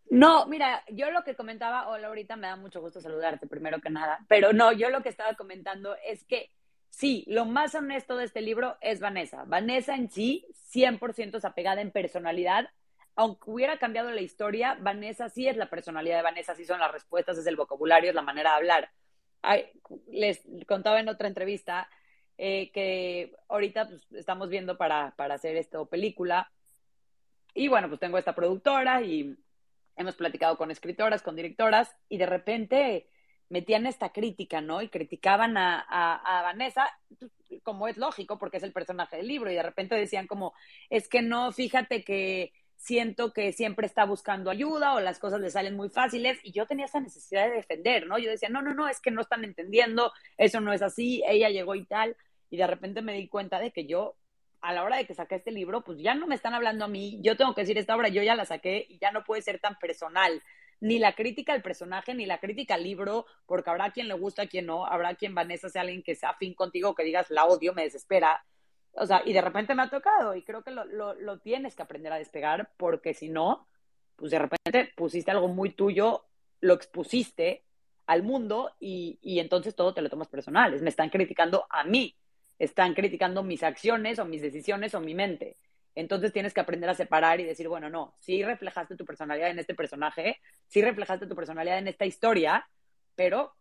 No, mira, yo lo que comentaba, hola, ahorita me da mucho gusto saludarte primero que nada, pero no, yo lo que estaba comentando es que Sí, lo más honesto de este libro es Vanessa. Vanessa en sí, 100% es apegada en personalidad. Aunque hubiera cambiado la historia, Vanessa sí es la personalidad de Vanessa, sí son las respuestas, es el vocabulario, es la manera de hablar. les contaba en otra entrevista eh, que ahorita pues, estamos viendo para, para hacer esta película. Y bueno, pues tengo esta productora y hemos platicado con escritoras, con directoras, y de repente metían esta crítica, ¿no? Y criticaban a, a, Vanessa, como es lógico, porque es el personaje del libro, y de repente decían como, es que no, fíjate que siento que siempre está buscando ayuda o las cosas le salen muy fáciles, y yo tenía esa necesidad de defender, ¿no? Yo decía, no, no, no, es que no están entendiendo, eso no es así, ella llegó y tal, y de repente me di cuenta de que yo a la hora de que saqué este libro, pues ya no me están hablando a mí, yo tengo que decir esta obra, yo ya la saqué y ya no puede ser tan personal ni la crítica al personaje, ni la crítica al libro, porque habrá quien le gusta, quien no, habrá quien Vanessa sea alguien que sea afín contigo, que digas, la odio, me desespera. O sea, y de repente me ha tocado, y creo que lo, lo, lo tienes que aprender a despegar, porque si no, pues de repente pusiste algo muy tuyo, lo expusiste al mundo y, y entonces todo te lo tomas personal. Me están criticando a mí, están criticando mis acciones o mis decisiones o mi mente. Entonces tienes que aprender a separar y decir, bueno, no, sí reflejaste tu personalidad en este personaje, sí reflejaste tu personalidad en esta historia, pero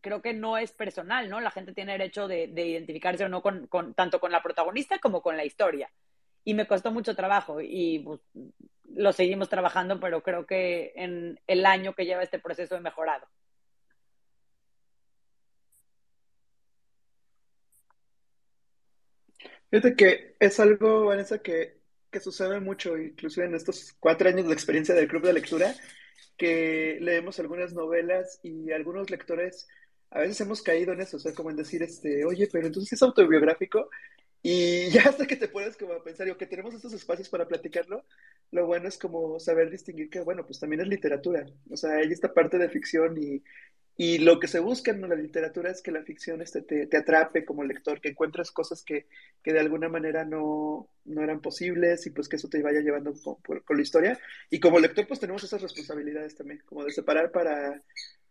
creo que no es personal, ¿no? La gente tiene derecho de, de identificarse o no con, con, tanto con la protagonista como con la historia. Y me costó mucho trabajo y pues, lo seguimos trabajando, pero creo que en el año que lleva este proceso he mejorado. Fíjate que es algo, Vanessa, que, que sucede mucho, inclusive en estos cuatro años de experiencia del club de lectura, que leemos algunas novelas y algunos lectores a veces hemos caído en eso, o sea, como en decir, este, oye, pero entonces es autobiográfico y ya hasta que te puedes como a pensar, o que tenemos estos espacios para platicarlo, lo bueno es como saber distinguir que, bueno, pues también es literatura, o sea, hay esta parte de ficción y, Y lo que se busca en la literatura es que la ficción este, te, te atrape como lector, que encuentres cosas que, que de alguna manera no, no, eran posibles y pues que eso te vaya llevando con, con, la historia. Y como lector pues tenemos esas responsabilidades también, como de separar para,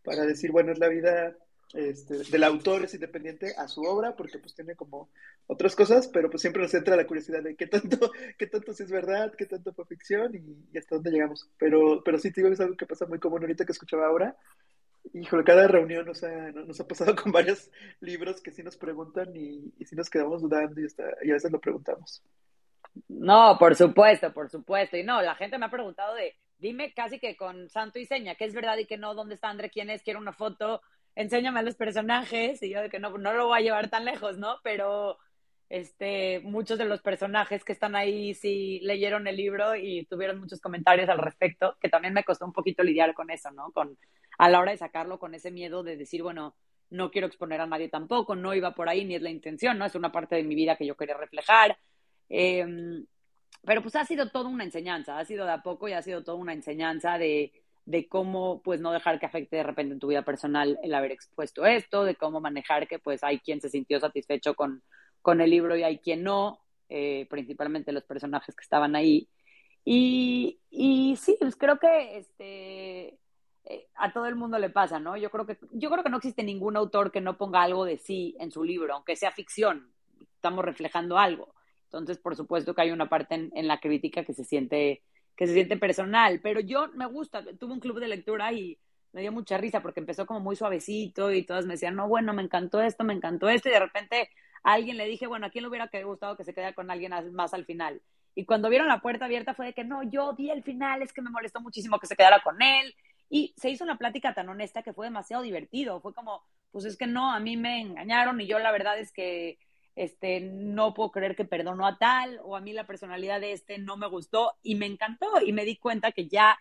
para decir, bueno, es la vida este, del autor es independiente a su obra, porque pues tiene como otras cosas, pero pues siempre nos entra la curiosidad de qué tanto, qué tanto sí es verdad, qué tanto fue ficción y, hasta dónde llegamos. Pero, pero sí, digo, es algo que pasa muy común ahorita que escuchaba ahora. Híjole, cada reunión nos ha, nos ha pasado con varios libros que sí nos preguntan y, sí nos quedamos dudando y, hasta, y a veces lo preguntamos. No, por supuesto, por supuesto. Y no, la gente me ha preguntado de, dime casi que con santo y seña, qué es verdad y qué no, dónde está André, quién es, quiero una foto, enséñame a los personajes. Y yo de que no, no lo voy a llevar tan lejos, ¿no? Pero este, muchos de los personajes que están ahí sí leyeron el libro y tuvieron muchos comentarios al respecto, que también me costó un poquito lidiar con eso, ¿no? Con, a la hora de sacarlo con ese miedo de decir, bueno, no quiero exponer a nadie tampoco, no iba por ahí ni es la intención, ¿no? Es una parte de mi vida que yo quería reflejar. Eh, pero pues ha sido toda una enseñanza, ha sido de a poco y ha sido toda una enseñanza de, de cómo pues no dejar que afecte de repente en tu vida personal el haber expuesto esto, de cómo manejar que pues hay quien se sintió satisfecho con, con el libro y hay quien no, eh, principalmente los personajes que estaban ahí. Y, y sí, pues creo que este, eh, a todo el mundo le pasa, ¿no? Yo creo, que, yo creo que no existe ningún autor que no ponga algo de sí en su libro, aunque sea ficción, estamos reflejando algo. Entonces, por supuesto que hay una parte en, la crítica que se siente que se siente personal, pero yo me gusta, tuve un club de lectura y me dio mucha risa porque empezó como muy suavecito y todas me decían, no, bueno, me encantó esto, me encantó esto, y de repente alguien le dije, bueno, ¿a quién le hubiera gustado que se quedara con alguien más al final? Y cuando vieron la puerta abierta fue de que no, yo vi el final, es que me molestó muchísimo que se quedara con él. Y se hizo una plática tan honesta que fue demasiado divertido. Fue como, pues es que no, a mí me engañaron y yo la verdad es que este, no puedo creer que perdonó a tal, o a mí la personalidad de este no me gustó y me encantó y me di cuenta que ya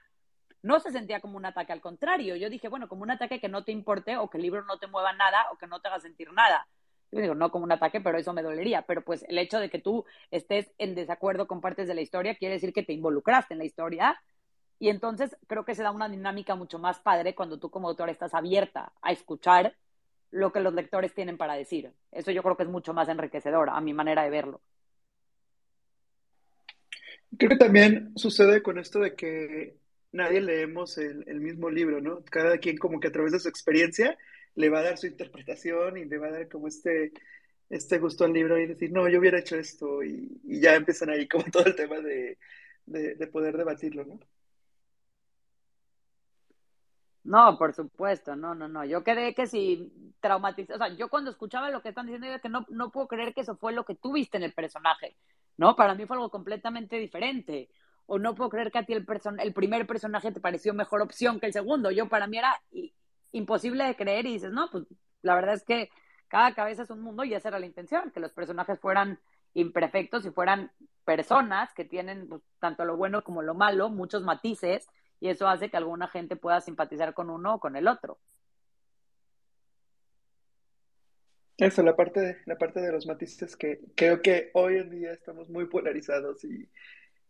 no se sentía como un ataque, al contrario, yo dije, bueno, como un ataque que no te importe o que el libro no te mueva nada o que no te haga sentir nada. No como un ataque, pero eso me dolería, pero pues el hecho de que tú estés en desacuerdo con partes de la historia quiere decir que te involucraste en la historia y entonces creo que se da una dinámica mucho más padre cuando tú como autor estás abierta a escuchar lo que los lectores tienen para decir. Eso yo creo que es mucho más enriquecedor a mi manera de verlo. Creo que también sucede con esto de que nadie leemos el, mismo libro, ¿no? Cada quien como que a través de su experiencia le va a dar su interpretación y le va a dar como este, este gusto al libro y decir, no, yo hubiera hecho esto y, ya empiezan ahí como todo el tema de, de poder debatirlo, ¿no? No, por supuesto, no, no, no. Yo quedé que si traumatizé, o sea, yo cuando escuchaba lo que están diciendo, yo que no, no puedo creer que eso fue lo que tú viste en el personaje, ¿no? Para mí fue algo completamente diferente. O no puedo creer que a ti el, el primer personaje te pareció mejor opción que el segundo. Yo, para mí era imposible de creer y dices, no, pues la verdad es que cada cabeza es un mundo y esa era la intención, que los personajes fueran imperfectos y fueran personas que tienen pues, tanto lo bueno como lo malo, muchos matices y eso hace que alguna gente pueda simpatizar con uno o con el otro. Eso, la parte de, la parte de los matices que creo que hoy en día estamos muy polarizados y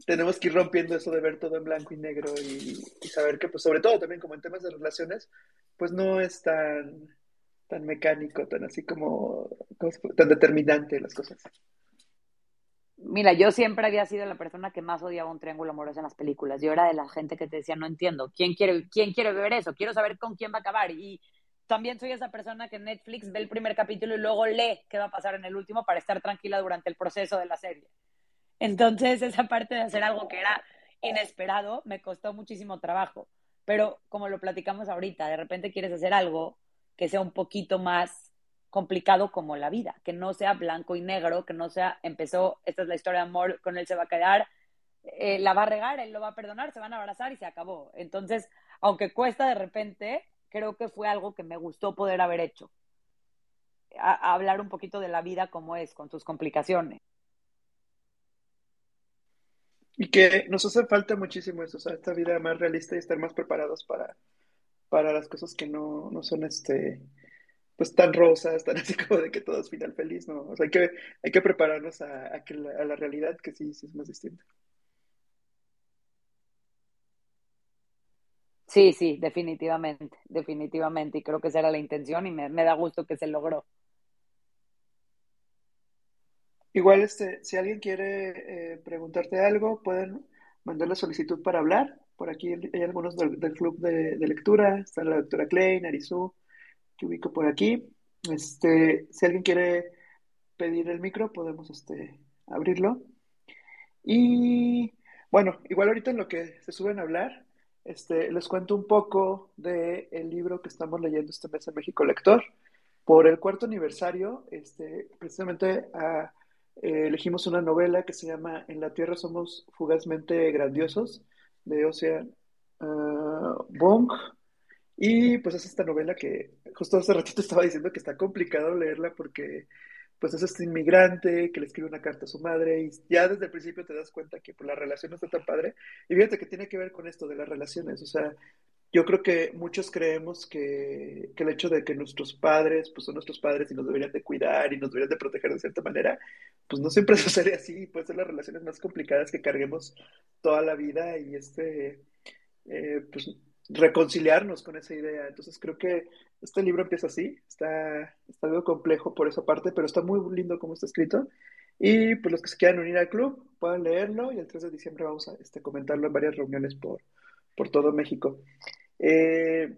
tenemos que ir rompiendo eso de ver todo en blanco y negro y, saber que, pues, sobre todo también como en temas de relaciones, pues no es tan, tan mecánico, tan así como, tan determinante las cosas. Mira, yo siempre había sido la persona que más odiaba un triángulo amoroso en las películas. Yo era de la gente que te decía, no entiendo, ¿quién quiere, quién quiere ver eso? Quiero saber con quién va a acabar. Y también soy esa persona que Netflix ve el primer capítulo y luego lee qué va a pasar en el último para estar tranquila durante el proceso de la serie. Entonces, esa parte de hacer algo que era inesperado me costó muchísimo trabajo. Pero como lo platicamos ahorita, de repente quieres hacer algo que sea un poquito más complicado como la vida, que no sea blanco y negro, que no sea, empezó, esta es la historia de amor, con él se va a quedar, eh, la va a regar, él lo va a perdonar, se van a abrazar y se acabó. Entonces, aunque cuesta de repente, creo que fue algo que me gustó poder haber hecho. hablar un poquito de la vida como es, con sus complicaciones. Y que nos hace falta muchísimo eso, o sea, esta vida más realista y estar más preparados para, para las cosas que no, no son este pues tan rosas, tan así como de que todo es final feliz, ¿no? O sea, hay que, hay que prepararnos a, a la realidad que sí, sí es más distinta. Sí, sí, definitivamente, definitivamente. Y creo que esa era la intención y me, da gusto que se logró. Igual, este, si alguien quiere eh, preguntarte algo, pueden mandar la solicitud para hablar. Por aquí hay algunos del, club de, lectura. Está la doctora Klein, Arizú, que ubico por aquí. Este, si alguien quiere pedir el micro, podemos este, abrirlo. Y bueno, igual ahorita en lo que se suben a hablar, este, les cuento un poco del el libro que estamos leyendo este mes en México Lector. Por el cuarto aniversario, este, precisamente ah, eh, elegimos una novela que se llama En la Tierra somos fugazmente grandiosos, de Ocean uh, Bong. Y pues es esta novela que justo hace ratito estaba diciendo que está complicado leerla porque pues es este inmigrante que le escribe una carta a su madre y ya desde el principio te das cuenta que pues, la relación no está tan padre. Y fíjate que tiene que ver con esto de las relaciones. O sea, yo creo que muchos creemos que, que, el hecho de que nuestros padres pues son nuestros padres y nos deberían de cuidar y nos deberían de proteger de cierta manera, pues no siempre sucede así. Pueden ser las relaciones más complicadas que carguemos toda la vida y este, eh, pues reconciliarnos con esa idea. Entonces creo que este libro empieza así, está, está algo complejo por esa parte, pero está muy lindo como está escrito. Y pues los que se quieran unir al club puedan leerlo y el 3 de diciembre vamos a este, comentarlo en varias reuniones por, por todo México. Eh,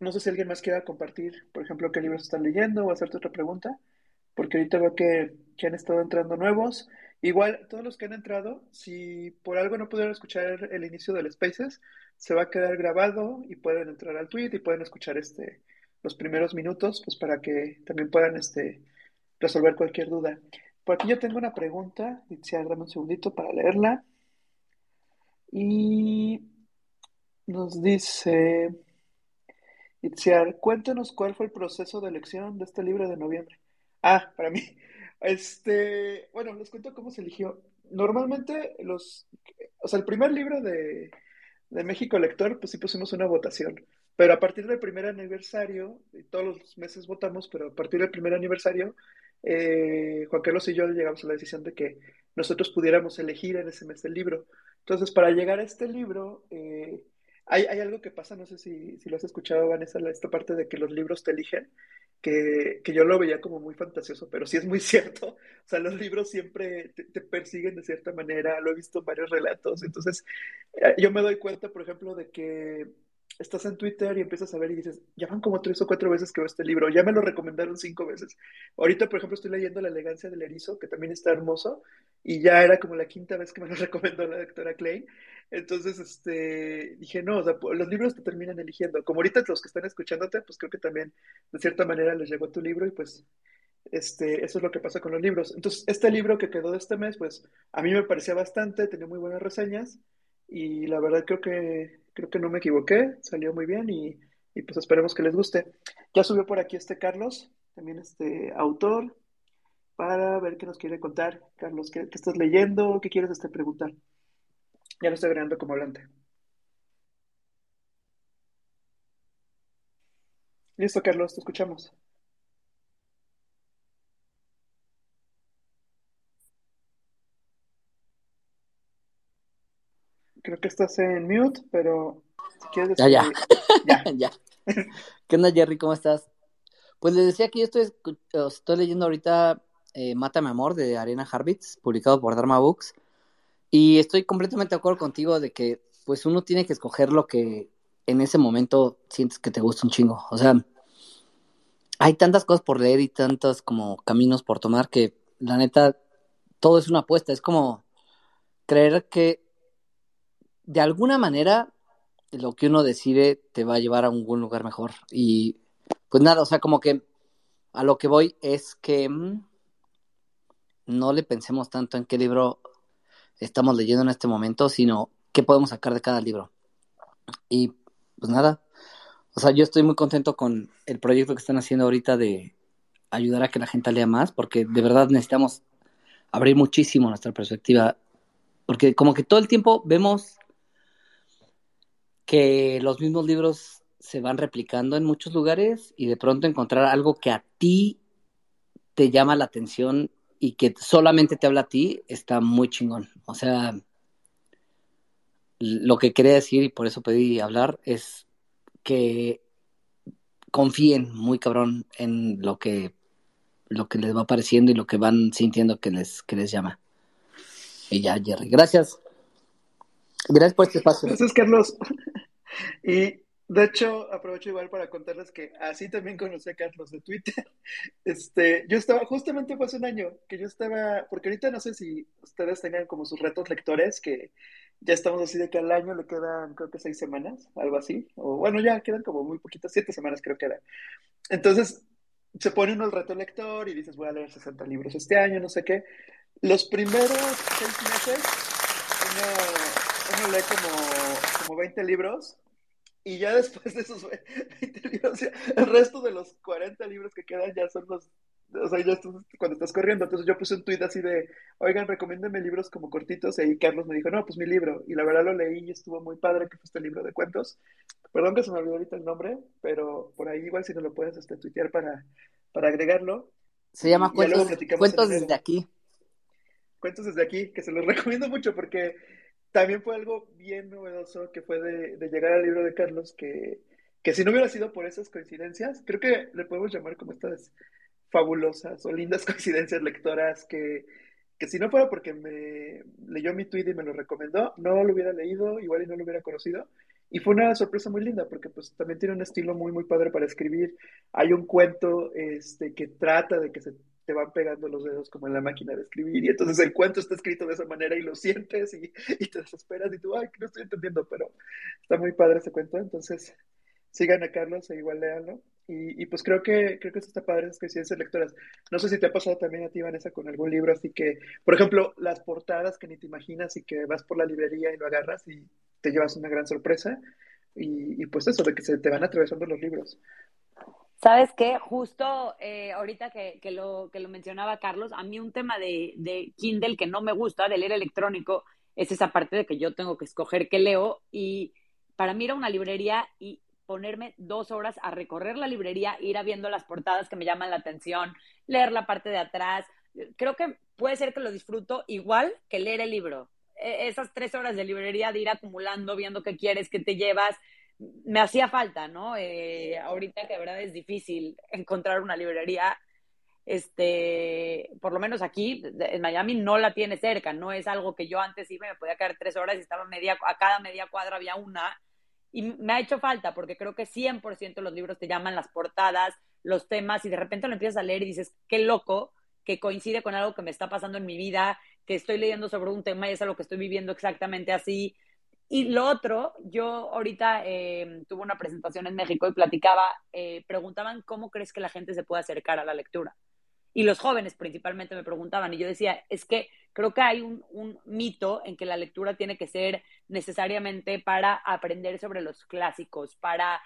no sé si alguien más quiera compartir, por ejemplo, qué libros están leyendo o hacerte otra pregunta, porque ahorita veo que, que han estado entrando nuevos. Igual, todos los que han entrado, si por algo no pudieron escuchar el inicio del Spaces, se va a quedar grabado y pueden entrar al tweet y pueden escuchar este los primeros minutos, pues para que también puedan este, resolver cualquier duda. Por aquí yo tengo una pregunta, Itziar, dame un segundito para leerla. Y nos dice, Itziar, cuéntanos cuál fue el proceso de elección de este libro de noviembre. Ah, para mí. Este, bueno, les cuento cómo se eligió. Normalmente los, o sea, el primer libro de, de México Lector, pues sí pusimos una votación. Pero a partir del primer aniversario, y todos los meses votamos, pero a partir del primer aniversario, eh, Juan Carlos y yo llegamos a la decisión de que nosotros pudiéramos elegir en ese mes el libro. Entonces, para llegar a este libro, eh, hay, hay, algo que pasa, no sé si, si lo has escuchado, Vanessa, esta parte de que los libros te eligen que, que, yo lo veía como muy fantasioso, pero sí es muy cierto. O sea, los libros siempre te, persiguen de cierta manera, lo he visto en varios relatos. Entonces, eh, yo me doy cuenta, por ejemplo, de que estás en Twitter y empiezas a ver y dices, ya van como tres o cuatro veces que veo este libro, ya me lo recomendaron cinco veces. Ahorita, por ejemplo, estoy leyendo La elegancia del erizo, que también está hermoso, y ya era como la quinta vez que me lo recomendó la doctora Klein. Entonces, este, dije, no, los libros te terminan eligiendo. Como ahorita los que están escuchándote, pues creo que también, de cierta manera, les llegó tu libro y pues, este, eso es lo que pasa con los libros. Entonces, este libro que quedó de este mes, pues, a mí me parecía bastante, tenía muy buenas reseñas y la verdad creo que, creo que no me equivoqué, salió muy bien y, pues esperemos que les guste. Ya subió por aquí este Carlos, también este autor, para ver qué nos quiere contar. Carlos, ¿qué, qué estás leyendo? ¿Qué quieres este, preguntar? Ya lo estoy agregando como hablante. Listo, Carlos, te escuchamos. Creo que estás en mute, pero si quieres... Ya, ya. ya. ya. ¿Qué onda, Jerry? ¿Cómo estás? Pues les decía que yo estoy, estoy leyendo ahorita eh, Mátame Amor de Arena Harvitz, publicado por Dharma Books. Y estoy completamente de acuerdo contigo de que pues uno tiene que escoger lo que en ese momento sientes que te gusta un chingo. O sea, hay tantas cosas por leer y tantos como caminos por tomar que la neta todo es una apuesta. Es como creer que de alguna manera lo que uno decide te va a llevar a un lugar mejor. Y pues nada, o sea, como que a lo que voy es que mm, no le pensemos tanto en qué libro estamos leyendo en este momento, sino qué podemos sacar de cada libro. Y pues nada, o sea, yo estoy muy contento con el proyecto que están haciendo ahorita de ayudar a que la gente lea más, porque de verdad necesitamos abrir muchísimo nuestra perspectiva, porque como que todo el tiempo vemos que los mismos libros se van replicando en muchos lugares y de pronto encontrar algo que a ti te llama la atención y que solamente te habla a ti, está muy chingón. O sea, lo que quería decir y por eso pedí hablar es que confíen muy cabrón en lo que lo que les va apareciendo y lo que van sintiendo que les que les llama. Y ya, Jerry, gracias. Gracias por este espacio. Gracias, Carlos. Y de hecho, aprovecho igual para contarles que así también conocí a Carlos de Twitter. Este, yo estaba, justamente fue hace un año que yo estaba, porque ahorita no sé si ustedes tengan como sus retos lectores, que ya estamos así de que al año le quedan creo que seis semanas, algo así, o bueno, ya quedan como muy poquitas, siete semanas creo que era. Entonces, se pone uno el reto lector y dices, voy a leer 60 libros este año, no sé qué. Los primeros seis meses, uno, uno lee como, como 20 libros y ya después de esos 20 libros, el resto de los 40 libros que quedan ya son los, o sea, ya estás, cuando estás corriendo. Entonces yo puse un tweet así de, oigan, recomiéndenme libros como cortitos. Y ahí Carlos me dijo, no, pues mi libro. Y la verdad lo leí y estuvo muy padre, que fue este libro de cuentos. Perdón que se me olvidó ahorita el nombre, pero por ahí igual si no lo puedes este, tuitear para, para agregarlo. Se llama Cuentos, cuentos desde aquí. Cuentos desde aquí, que se los recomiendo mucho porque también fue algo bien novedoso que fue de, llegar al libro de Carlos, que, que si no hubiera sido por esas coincidencias, creo que le podemos llamar como estas fabulosas o lindas coincidencias lectoras que, que si no fuera porque me leyó mi tweet y me lo recomendó, no lo hubiera leído, igual y no lo hubiera conocido. Y fue una sorpresa muy linda porque pues también tiene un estilo muy, muy padre para escribir. Hay un cuento este, que trata de que se te van pegando los dedos como en la máquina de escribir y entonces el cuento está escrito de esa manera y lo sientes y, y te desesperas y tú, ay, no estoy entendiendo, pero está muy padre ese cuento, entonces sigan a Carlos e igual léanlo. Y, y, pues creo que creo que eso está padre, es que ciencias lectoras. No sé si te ha pasado también a ti, Vanessa, con algún libro, así que, por ejemplo, las portadas que ni te imaginas y que vas por la librería y lo agarras y te llevas una gran sorpresa. Y, y pues eso, de que se te van atravesando los libros. ¿Sabes qué? Justo eh, ahorita que, que, lo, que lo mencionaba Carlos, a mí un tema de, de Kindle que no me gusta, de leer electrónico, es esa parte de que yo tengo que escoger qué leo y para mí ir a una librería y ponerme dos horas a recorrer la librería, ir a viendo las portadas que me llaman la atención, leer la parte de atrás. Creo que puede ser que lo disfruto igual que leer el libro. E, esas tres horas de librería de ir acumulando, viendo qué quieres, qué te llevas, me hacía falta, ¿no? Eh, ahorita que de verdad es difícil encontrar una librería, este, por lo menos aquí en Miami no la tiene cerca, no es algo que yo antes iba, me podía quedar tres horas y estaba media, a cada media cuadra había una y me ha hecho falta porque creo que 100% los libros te llaman las portadas, los temas y de repente lo empiezas a leer y dices, qué loco que coincide con algo que me está pasando en mi vida, que estoy leyendo sobre un tema y es algo que estoy viviendo exactamente así. Y lo otro, yo ahorita eh, tuve una presentación en México y platicaba, eh, preguntaban cómo crees que la gente se puede acercar a la lectura. Y los jóvenes principalmente me preguntaban y yo decía, es que creo que hay un, un, mito en que la lectura tiene que ser necesariamente para aprender sobre los clásicos, para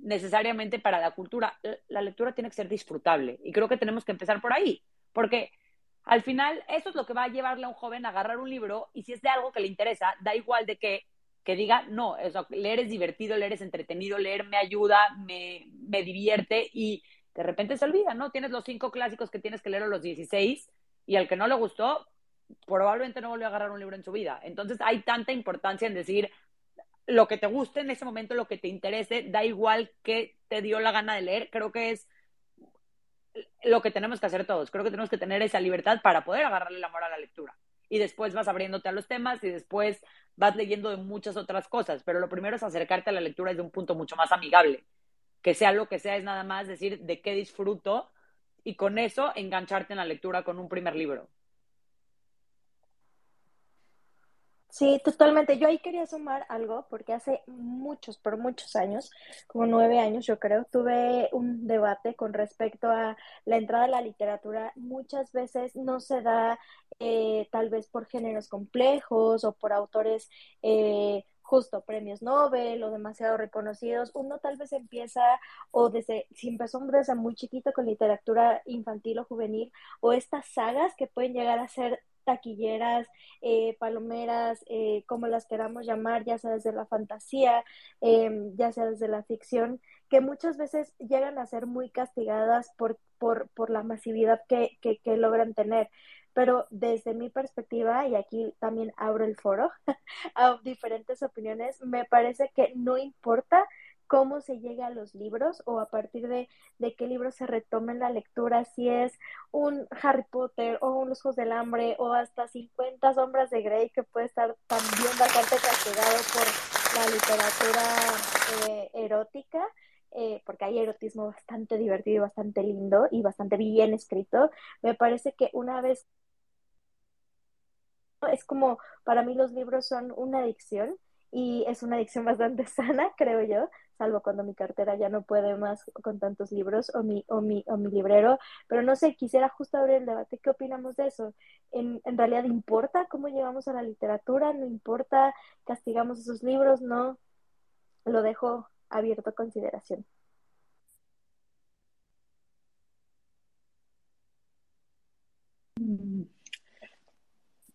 necesariamente para la cultura. La lectura tiene que ser disfrutable y creo que tenemos que empezar por ahí, porque al final eso es lo que va a llevarle a un joven a agarrar un libro y si es de algo que le interesa, da igual de que, que diga, no, eso, leer es divertido, leer es entretenido, leer me ayuda, me, me divierte y de repente se olvida, ¿no? Tienes los cinco clásicos que tienes que leer a los 16 y al que no le gustó, probablemente no volvió a agarrar un libro en su vida. Entonces hay tanta importancia en decir lo que te guste en ese momento, lo que te interese, da igual que te dio la gana de leer, creo que es lo que tenemos que hacer todos. Creo que tenemos que tener esa libertad para poder agarrarle el amor a la lectura. Y después vas abriéndote a los temas y después vas leyendo de muchas otras cosas. Pero lo primero es acercarte a la lectura desde un punto mucho más amigable. Que sea lo que sea, es nada más decir de qué disfruto y con eso engancharte en la lectura con un primer libro. Sí, totalmente. Yo ahí quería sumar algo porque hace muchos, por muchos años, como nueve años yo creo, tuve un debate con respecto a la entrada a la literatura. Muchas veces no se da eh, tal vez por géneros complejos o por autores eh, justo premios Nobel o demasiado reconocidos, uno tal vez empieza o desde, si empezó desde muy chiquito con literatura infantil o juvenil o estas sagas que pueden llegar a ser taquilleras, eh, palomeras, eh, como las queramos llamar, ya sea desde la fantasía, em, ya sea desde la ficción, que muchas veces llegan a ser muy castigadas por, por, por la masividad que, que, que logran tener. pero desde mi perspectiva, y aquí también abro el foro a diferentes opiniones, me parece que no importa cómo se llega a los libros o a partir de, de qué libro se retome la lectura, si es un Harry Potter o un Los Juegos del Hambre o hasta 50 sombras de Grey que puede estar también bastante castigado por la literatura eh, erótica. Eh, porque hay erotismo bastante divertido y bastante lindo y bastante bien escrito, me parece que una vez es como, para mí los libros son una adicción y es una adicción bastante sana, creo yo, salvo cuando mi cartera ya no puede más con tantos libros o mi, o mi, o mi librero. Pero no sé, quisiera justo abrir el debate. ¿Qué opinamos de eso? ¿En, realidad importa cómo llegamos a la literatura? ¿No importa? ¿Castigamos esos libros? No. Lo dejo abierto a consideración.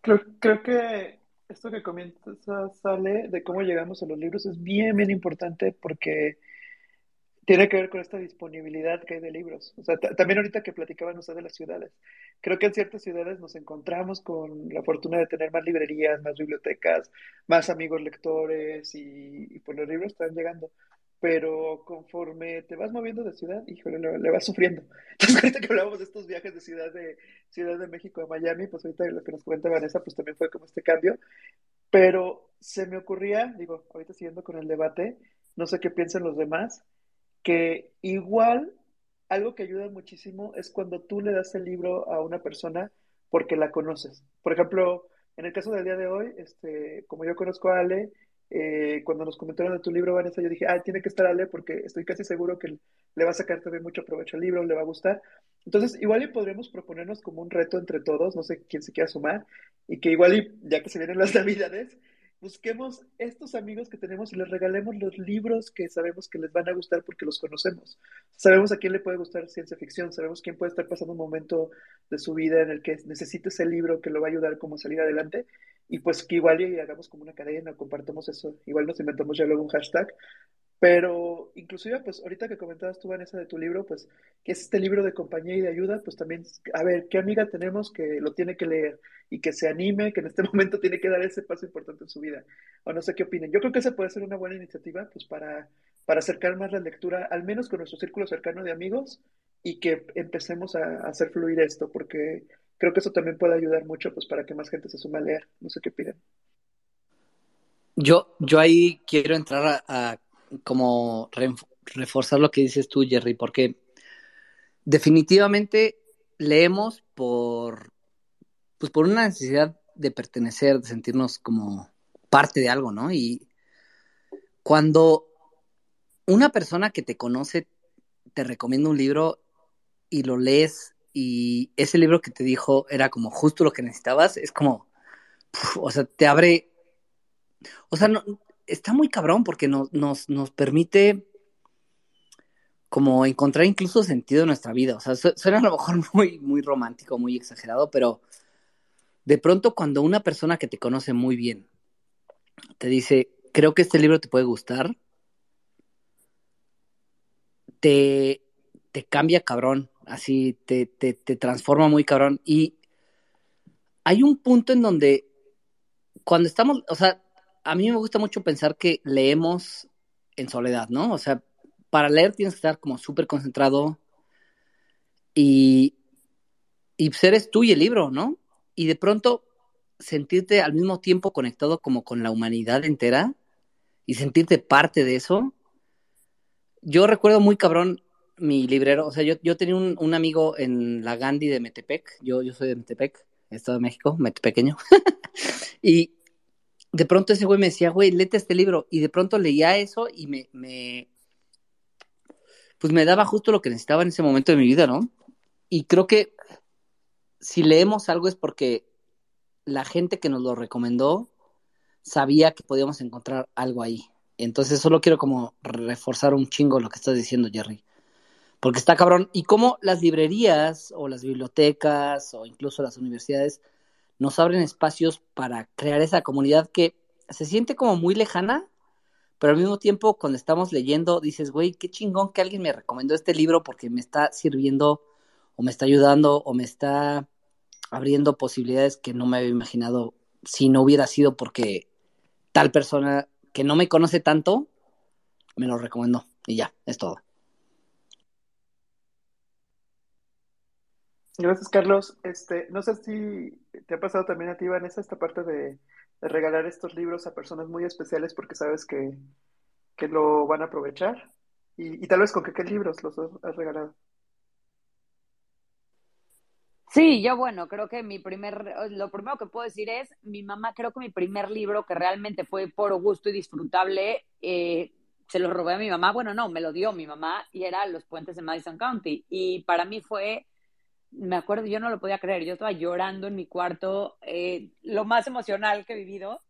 Creo, creo que esto que comienza sale de cómo llegamos a los libros es bien, bien importante porque tiene que ver con esta disponibilidad que hay de libros. O sea, también ahorita que platicaban ustedes de las ciudades, creo que en ciertas ciudades nos encontramos con la fortuna de tener más librerías, más bibliotecas, más amigos lectores y, y pues los libros están llegando pero conforme te vas moviendo de ciudad, híjole, le, vas sufriendo. Entonces, ahorita que hablábamos de estos viajes de ciudad de Ciudad de México a Miami, pues ahorita lo que nos cuenta Vanessa, pues también fue como este cambio. Pero se me ocurría, digo, ahorita siguiendo con el debate, no sé qué piensan los demás, que igual algo que ayuda muchísimo es cuando tú le das el libro a una persona porque la conoces. Por ejemplo, en el caso del día de hoy, este, como yo conozco a Ale, eh, cuando nos comentaron de tu libro, Vanessa, yo dije, ah, tiene que estar Ale porque estoy casi seguro que le va a sacar también mucho provecho al libro, le va a gustar. Entonces, igual y podríamos proponernos como un reto entre todos, no sé quién se quiera sumar, y que igual y ya que se vienen las navidades, busquemos estos amigos que tenemos y les regalemos los libros que sabemos que les van a gustar porque los conocemos. Sabemos a quién le puede gustar ciencia ficción, sabemos quién puede estar pasando un momento de su vida en el que necesite ese libro que lo va a ayudar como a salir adelante y pues que igual y hagamos como una cadena, compartamos eso, igual nos inventamos ya luego un hashtag, pero inclusive pues ahorita que comentabas tú Vanessa de tu libro, pues que es este libro de compañía y de ayuda, pues también, a ver, ¿qué amiga tenemos que lo tiene que leer y que se anime, que en este momento tiene que dar ese paso importante en su vida? O no sé qué opinen. Yo creo que esa puede ser una buena iniciativa pues para, para acercar más la lectura, al menos con nuestro círculo cercano de amigos y que empecemos a hacer fluir esto, porque creo que eso también puede ayudar mucho pues para que más gente se sume a leer. No sé qué piden. Yo, yo ahí quiero entrar a, como reforzar lo que dices tú, Jerry, porque definitivamente leemos por, pues por una necesidad de pertenecer, de sentirnos como parte de algo, ¿no? Y cuando una persona que te conoce te recomienda un libro y lo lees y ese libro que te dijo era como justo lo que necesitabas, es como, o sea, te abre, o sea, no, está muy cabrón porque nos, nos, nos permite como encontrar incluso sentido en nuestra vida. O sea, suena a lo mejor muy, muy romántico, muy exagerado, pero de pronto cuando una persona que te conoce muy bien te dice, creo que este libro te puede gustar, te, te cambia cabrón así te, te, te transforma muy cabrón. Y hay un punto en donde cuando estamos, o sea, a mí me gusta mucho pensar que leemos en soledad, ¿no? O sea, para leer tienes que estar como súper concentrado y, y tú y el libro, ¿no? Y de pronto sentirte al mismo tiempo conectado como con la humanidad entera y sentirte parte de eso. Yo recuerdo muy cabrón mi librero, o sea, yo, yo tenía un, un, amigo en la Gandhi de Metepec, yo, yo soy de Metepec, Estado de México, Metepequeño, y de pronto ese güey me decía, güey, léete este libro, y de pronto leía eso y me, me, pues me daba justo lo que necesitaba en ese momento de mi vida, ¿no? Y creo que si leemos algo es porque la gente que nos lo recomendó sabía que podíamos encontrar algo ahí. Entonces solo quiero como reforzar un chingo lo que estás diciendo, Jerry. Porque está cabrón. Y cómo las librerías o las bibliotecas o incluso las universidades nos abren espacios para crear esa comunidad que se siente como muy lejana, pero al mismo tiempo cuando estamos leyendo dices, güey, qué chingón que alguien me recomendó este libro porque me está sirviendo o me está ayudando o me está abriendo posibilidades que no me había imaginado si no hubiera sido porque tal persona que no me conoce tanto me lo recomendó. Y ya, es todo. Gracias, Carlos. Este, no sé si te ha pasado también a ti, Vanessa, esta parte de, regalar estos libros a personas muy especiales porque sabes que, lo van a aprovechar. Y, tal vez con qué, libros los has regalado. Sí, yo bueno, creo que mi primer, lo primero que puedo decir es, mi mamá creo que mi primer libro que realmente fue por gusto y disfrutable, eh, se lo robé a mi mamá, bueno, no, me lo dio mi mamá y era Los Puentes de Madison County. Y para mí fue me acuerdo, yo no lo podía creer, yo estaba llorando en mi cuarto, eh, lo más emocional que he vivido,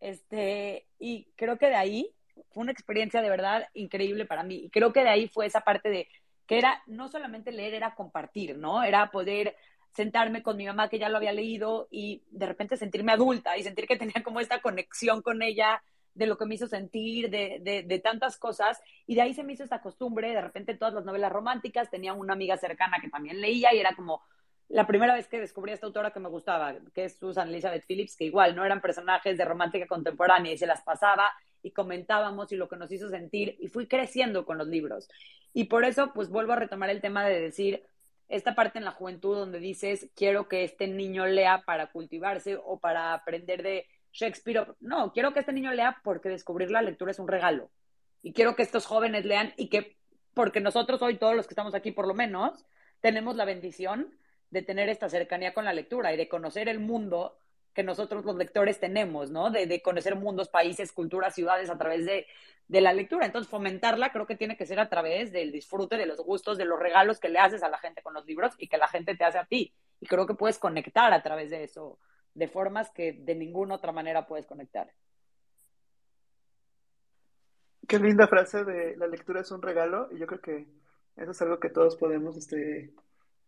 este, y creo que de ahí fue una experiencia de verdad increíble para mí, y creo que de ahí fue esa parte de que era no solamente leer, era compartir, ¿no? Era poder sentarme con mi mamá que ya lo había leído y de repente sentirme adulta y sentir que tenía como esta conexión con ella de lo que me hizo sentir, de, de, tantas cosas, y de ahí se me hizo esta costumbre, de repente todas las novelas románticas, tenía una amiga cercana que también leía y era como la primera vez que descubrí a esta autora que me gustaba, que es Susan Elizabeth Phillips, que igual no eran personajes de romántica contemporánea y se las pasaba y comentábamos y lo que nos hizo sentir y fui creciendo con los libros. Y por eso pues vuelvo a retomar el tema de decir esta parte en la juventud donde dices, quiero que este niño lea para cultivarse o para aprender de Shakespeare. No, quiero que este niño lea porque descubrir la lectura es un regalo. Y quiero que estos jóvenes lean y que, porque nosotros hoy, todos los que estamos aquí por lo menos, tenemos la bendición de tener esta cercanía con la lectura y de conocer el mundo que nosotros los lectores tenemos, ¿no? De, conocer mundos, países, culturas, ciudades a través de, de, la lectura. Entonces, fomentarla creo que tiene que ser a través del disfrute, de los gustos, de los regalos que le haces a la gente con los libros y que la gente te hace a ti. Y creo que puedes conectar a través de eso de formas que de ninguna otra manera puedes conectar. Qué linda frase de la lectura es un regalo y yo creo que eso es algo que todos podemos, este,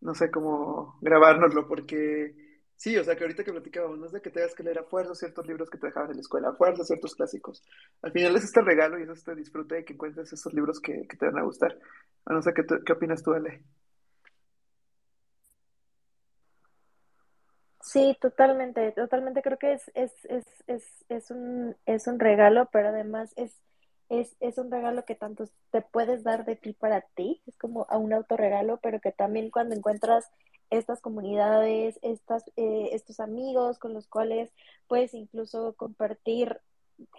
no sé cómo grabárnoslo porque sí, o sea que ahorita que platicábamos, no es de que tengas que leer a fuerza ciertos libros que te dejaban en la escuela, a fuerza ciertos clásicos. Al final es este regalo y es este disfrute de que encuentres esos libros que, te van a gustar. No sé qué, qué opinas tú, Ale. Sí, totalmente, totalmente creo que es, es, es, es, es, un, es un regalo, pero además es, es, es un regalo que tanto te puedes dar de ti para ti, es como a un autorregalo, pero que también cuando encuentras estas comunidades, estas, eh, estos amigos con los cuales puedes incluso compartir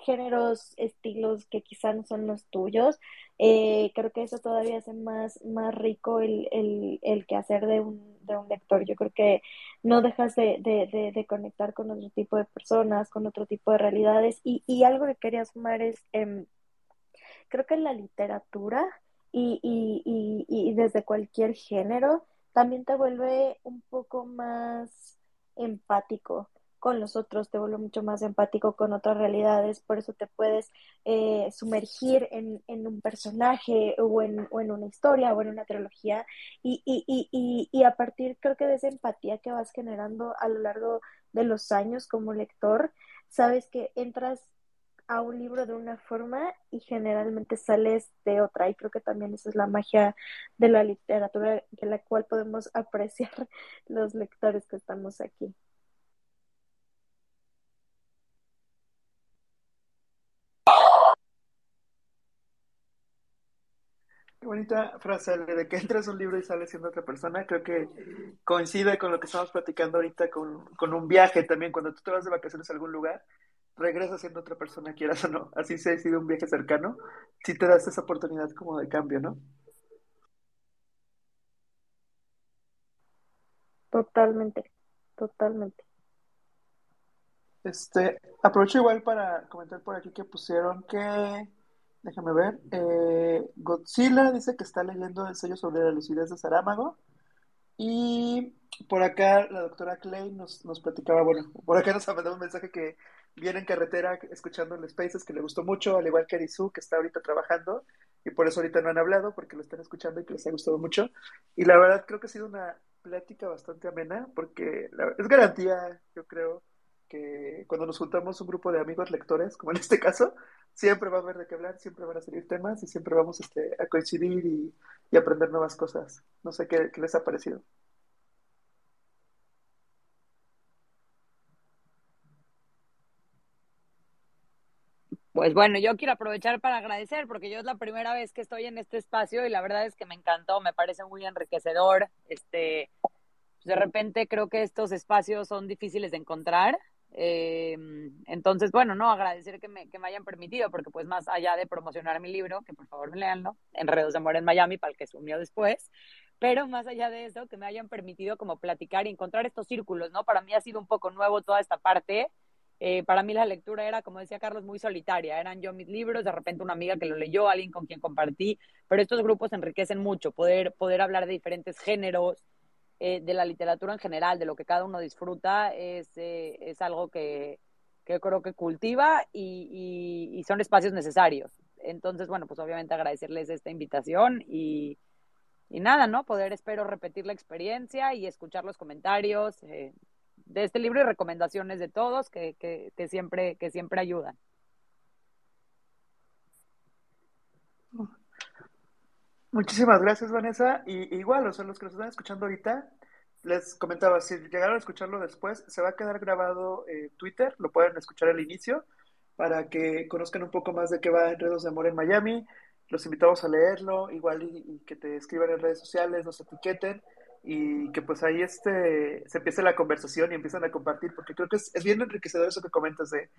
géneros, estilos que quizá no son los tuyos. Eh, creo que eso todavía hace más, más rico el, el, el quehacer de un, de un lector. Yo creo que no dejas de, de, de, conectar con otro tipo de personas, con otro tipo de realidades. Y, y algo que quería sumar es, eh, creo que la literatura y, y, y desde cualquier género también te vuelve un poco más empático con los otros, te vuelve mucho más empático con otras realidades, por eso te puedes eh, sumergir en, en, un personaje o en, o en, una historia o en una trilogía y, y, y, y, a partir creo que de esa empatía que vas generando a lo largo de los años como lector, sabes que entras a un libro de una forma y generalmente sales de otra. Y creo que también esa es la magia de la literatura de la cual podemos apreciar los lectores que estamos aquí. Qué bonita frase de que entras un libro y sales siendo otra persona. Creo que coincide con lo que estamos platicando ahorita con, con un viaje también. Cuando tú te vas de vacaciones a algún lugar, regresas siendo otra persona, quieras o no. Así se ha sido un viaje cercano. Si te das esa oportunidad como de cambio, ¿no? Totalmente, totalmente. Este, aprovecho igual para comentar por aquí que pusieron que Déjame ver. Eh, Godzilla dice que está leyendo el sello sobre la lucidez de Saramago. Y por acá la doctora Clay nos, platicaba, bueno, por acá nos ha mandado un mensaje que viene en carretera escuchando el Spaces, que le gustó mucho, al igual que Arisu, que está ahorita trabajando, y por eso ahorita no han hablado, porque lo están escuchando y que les ha gustado mucho. Y la verdad creo que ha sido una plática bastante amena, porque es garantía, yo creo, que cuando nos juntamos un grupo de amigos lectores, como en este caso, siempre va a haber de qué hablar, siempre van a salir temas y siempre vamos este, a coincidir y, aprender nuevas cosas. No sé qué, qué les ha parecido. Pues bueno, yo quiero aprovechar para agradecer porque yo es la primera vez que estoy en este espacio y la verdad es que me encantó, me parece muy enriquecedor. Este, pues de repente creo que estos espacios son difíciles de encontrar eh, entonces, bueno, no, agradecer que me, que me hayan permitido, porque pues más allá de promocionar mi libro, que por favor me leanlo, Enredos de Amor en Miami, para el que se unió después, pero más allá de eso, que me hayan permitido como platicar y encontrar estos círculos, ¿no? Para mí ha sido un poco nuevo toda esta parte eh, para mí la lectura era, como decía Carlos, muy solitaria. Eran yo mis libros, de repente una amiga que lo leyó, alguien con quien compartí, pero estos grupos enriquecen mucho, poder, poder hablar de diferentes géneros, eh, de la literatura en general, de lo que cada uno disfruta, es, eh, es algo que, que, creo que cultiva y, son espacios necesarios. Entonces, bueno, pues obviamente agradecerles esta invitación y, y nada, ¿no? Poder, espero, repetir la experiencia y escuchar los comentarios. Eh, de este libro y recomendaciones de todos que, que, que, siempre, que siempre ayudan. Muchísimas gracias, Vanessa. Y igual, o sea, los que nos están escuchando ahorita, les comentaba, si llegaron a escucharlo después, se va a quedar grabado en Twitter, lo pueden escuchar al inicio, para que conozcan un poco más de qué va Enredos de Amor en Miami. Los invitamos a leerlo, igual y, y que te escriban en redes sociales, nos etiqueten y que pues ahí este, se empiece la conversación y empiezan a compartir, porque creo que es, es, bien enriquecedor eso que comentas de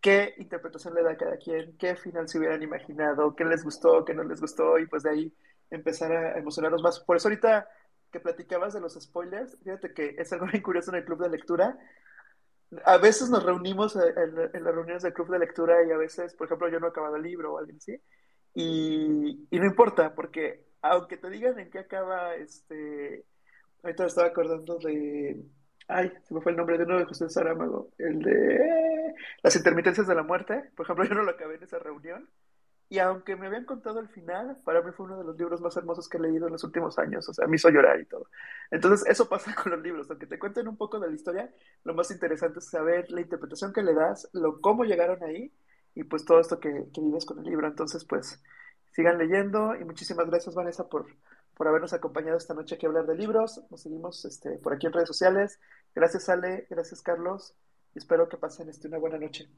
qué interpretación le da a cada quien, qué final se hubieran imaginado, qué les gustó, qué no les gustó, y pues de ahí empezar a emocionarnos más. Por eso ahorita que platicabas de los spoilers, fíjate que es algo muy curioso en el club de lectura. A veces nos reunimos en, en las reuniones del club de lectura y a veces, por ejemplo, yo no he acabado el libro o alguien así, y, y no importa, porque aunque te digan en qué acaba este Ahorita me estaba acordando de. Ay, se me fue el nombre de uno de José Saramago. El de Las intermitencias de la muerte. Por ejemplo, yo no lo acabé en esa reunión. Y aunque me habían contado el final, para mí fue uno de los libros más hermosos que he leído en los últimos años. O sea, me hizo llorar y todo. Entonces, eso pasa con los libros. Aunque te cuenten un poco de la historia, lo más interesante es saber la interpretación que le das, lo cómo llegaron ahí y pues todo esto que, que vives con el libro. Entonces, pues, sigan leyendo y muchísimas gracias, Vanessa, por, por habernos acompañado esta noche aquí a hablar de libros. Nos seguimos este, por aquí en redes sociales. Gracias, Ale. Gracias, Carlos. Y espero que pasen este, una buena noche.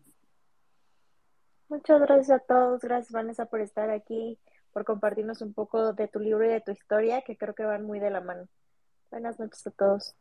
Muchas gracias a todos. Gracias, Vanessa, por estar aquí, por compartirnos un poco de tu libro y de tu historia, que creo que van muy de la mano. Buenas noches a todos.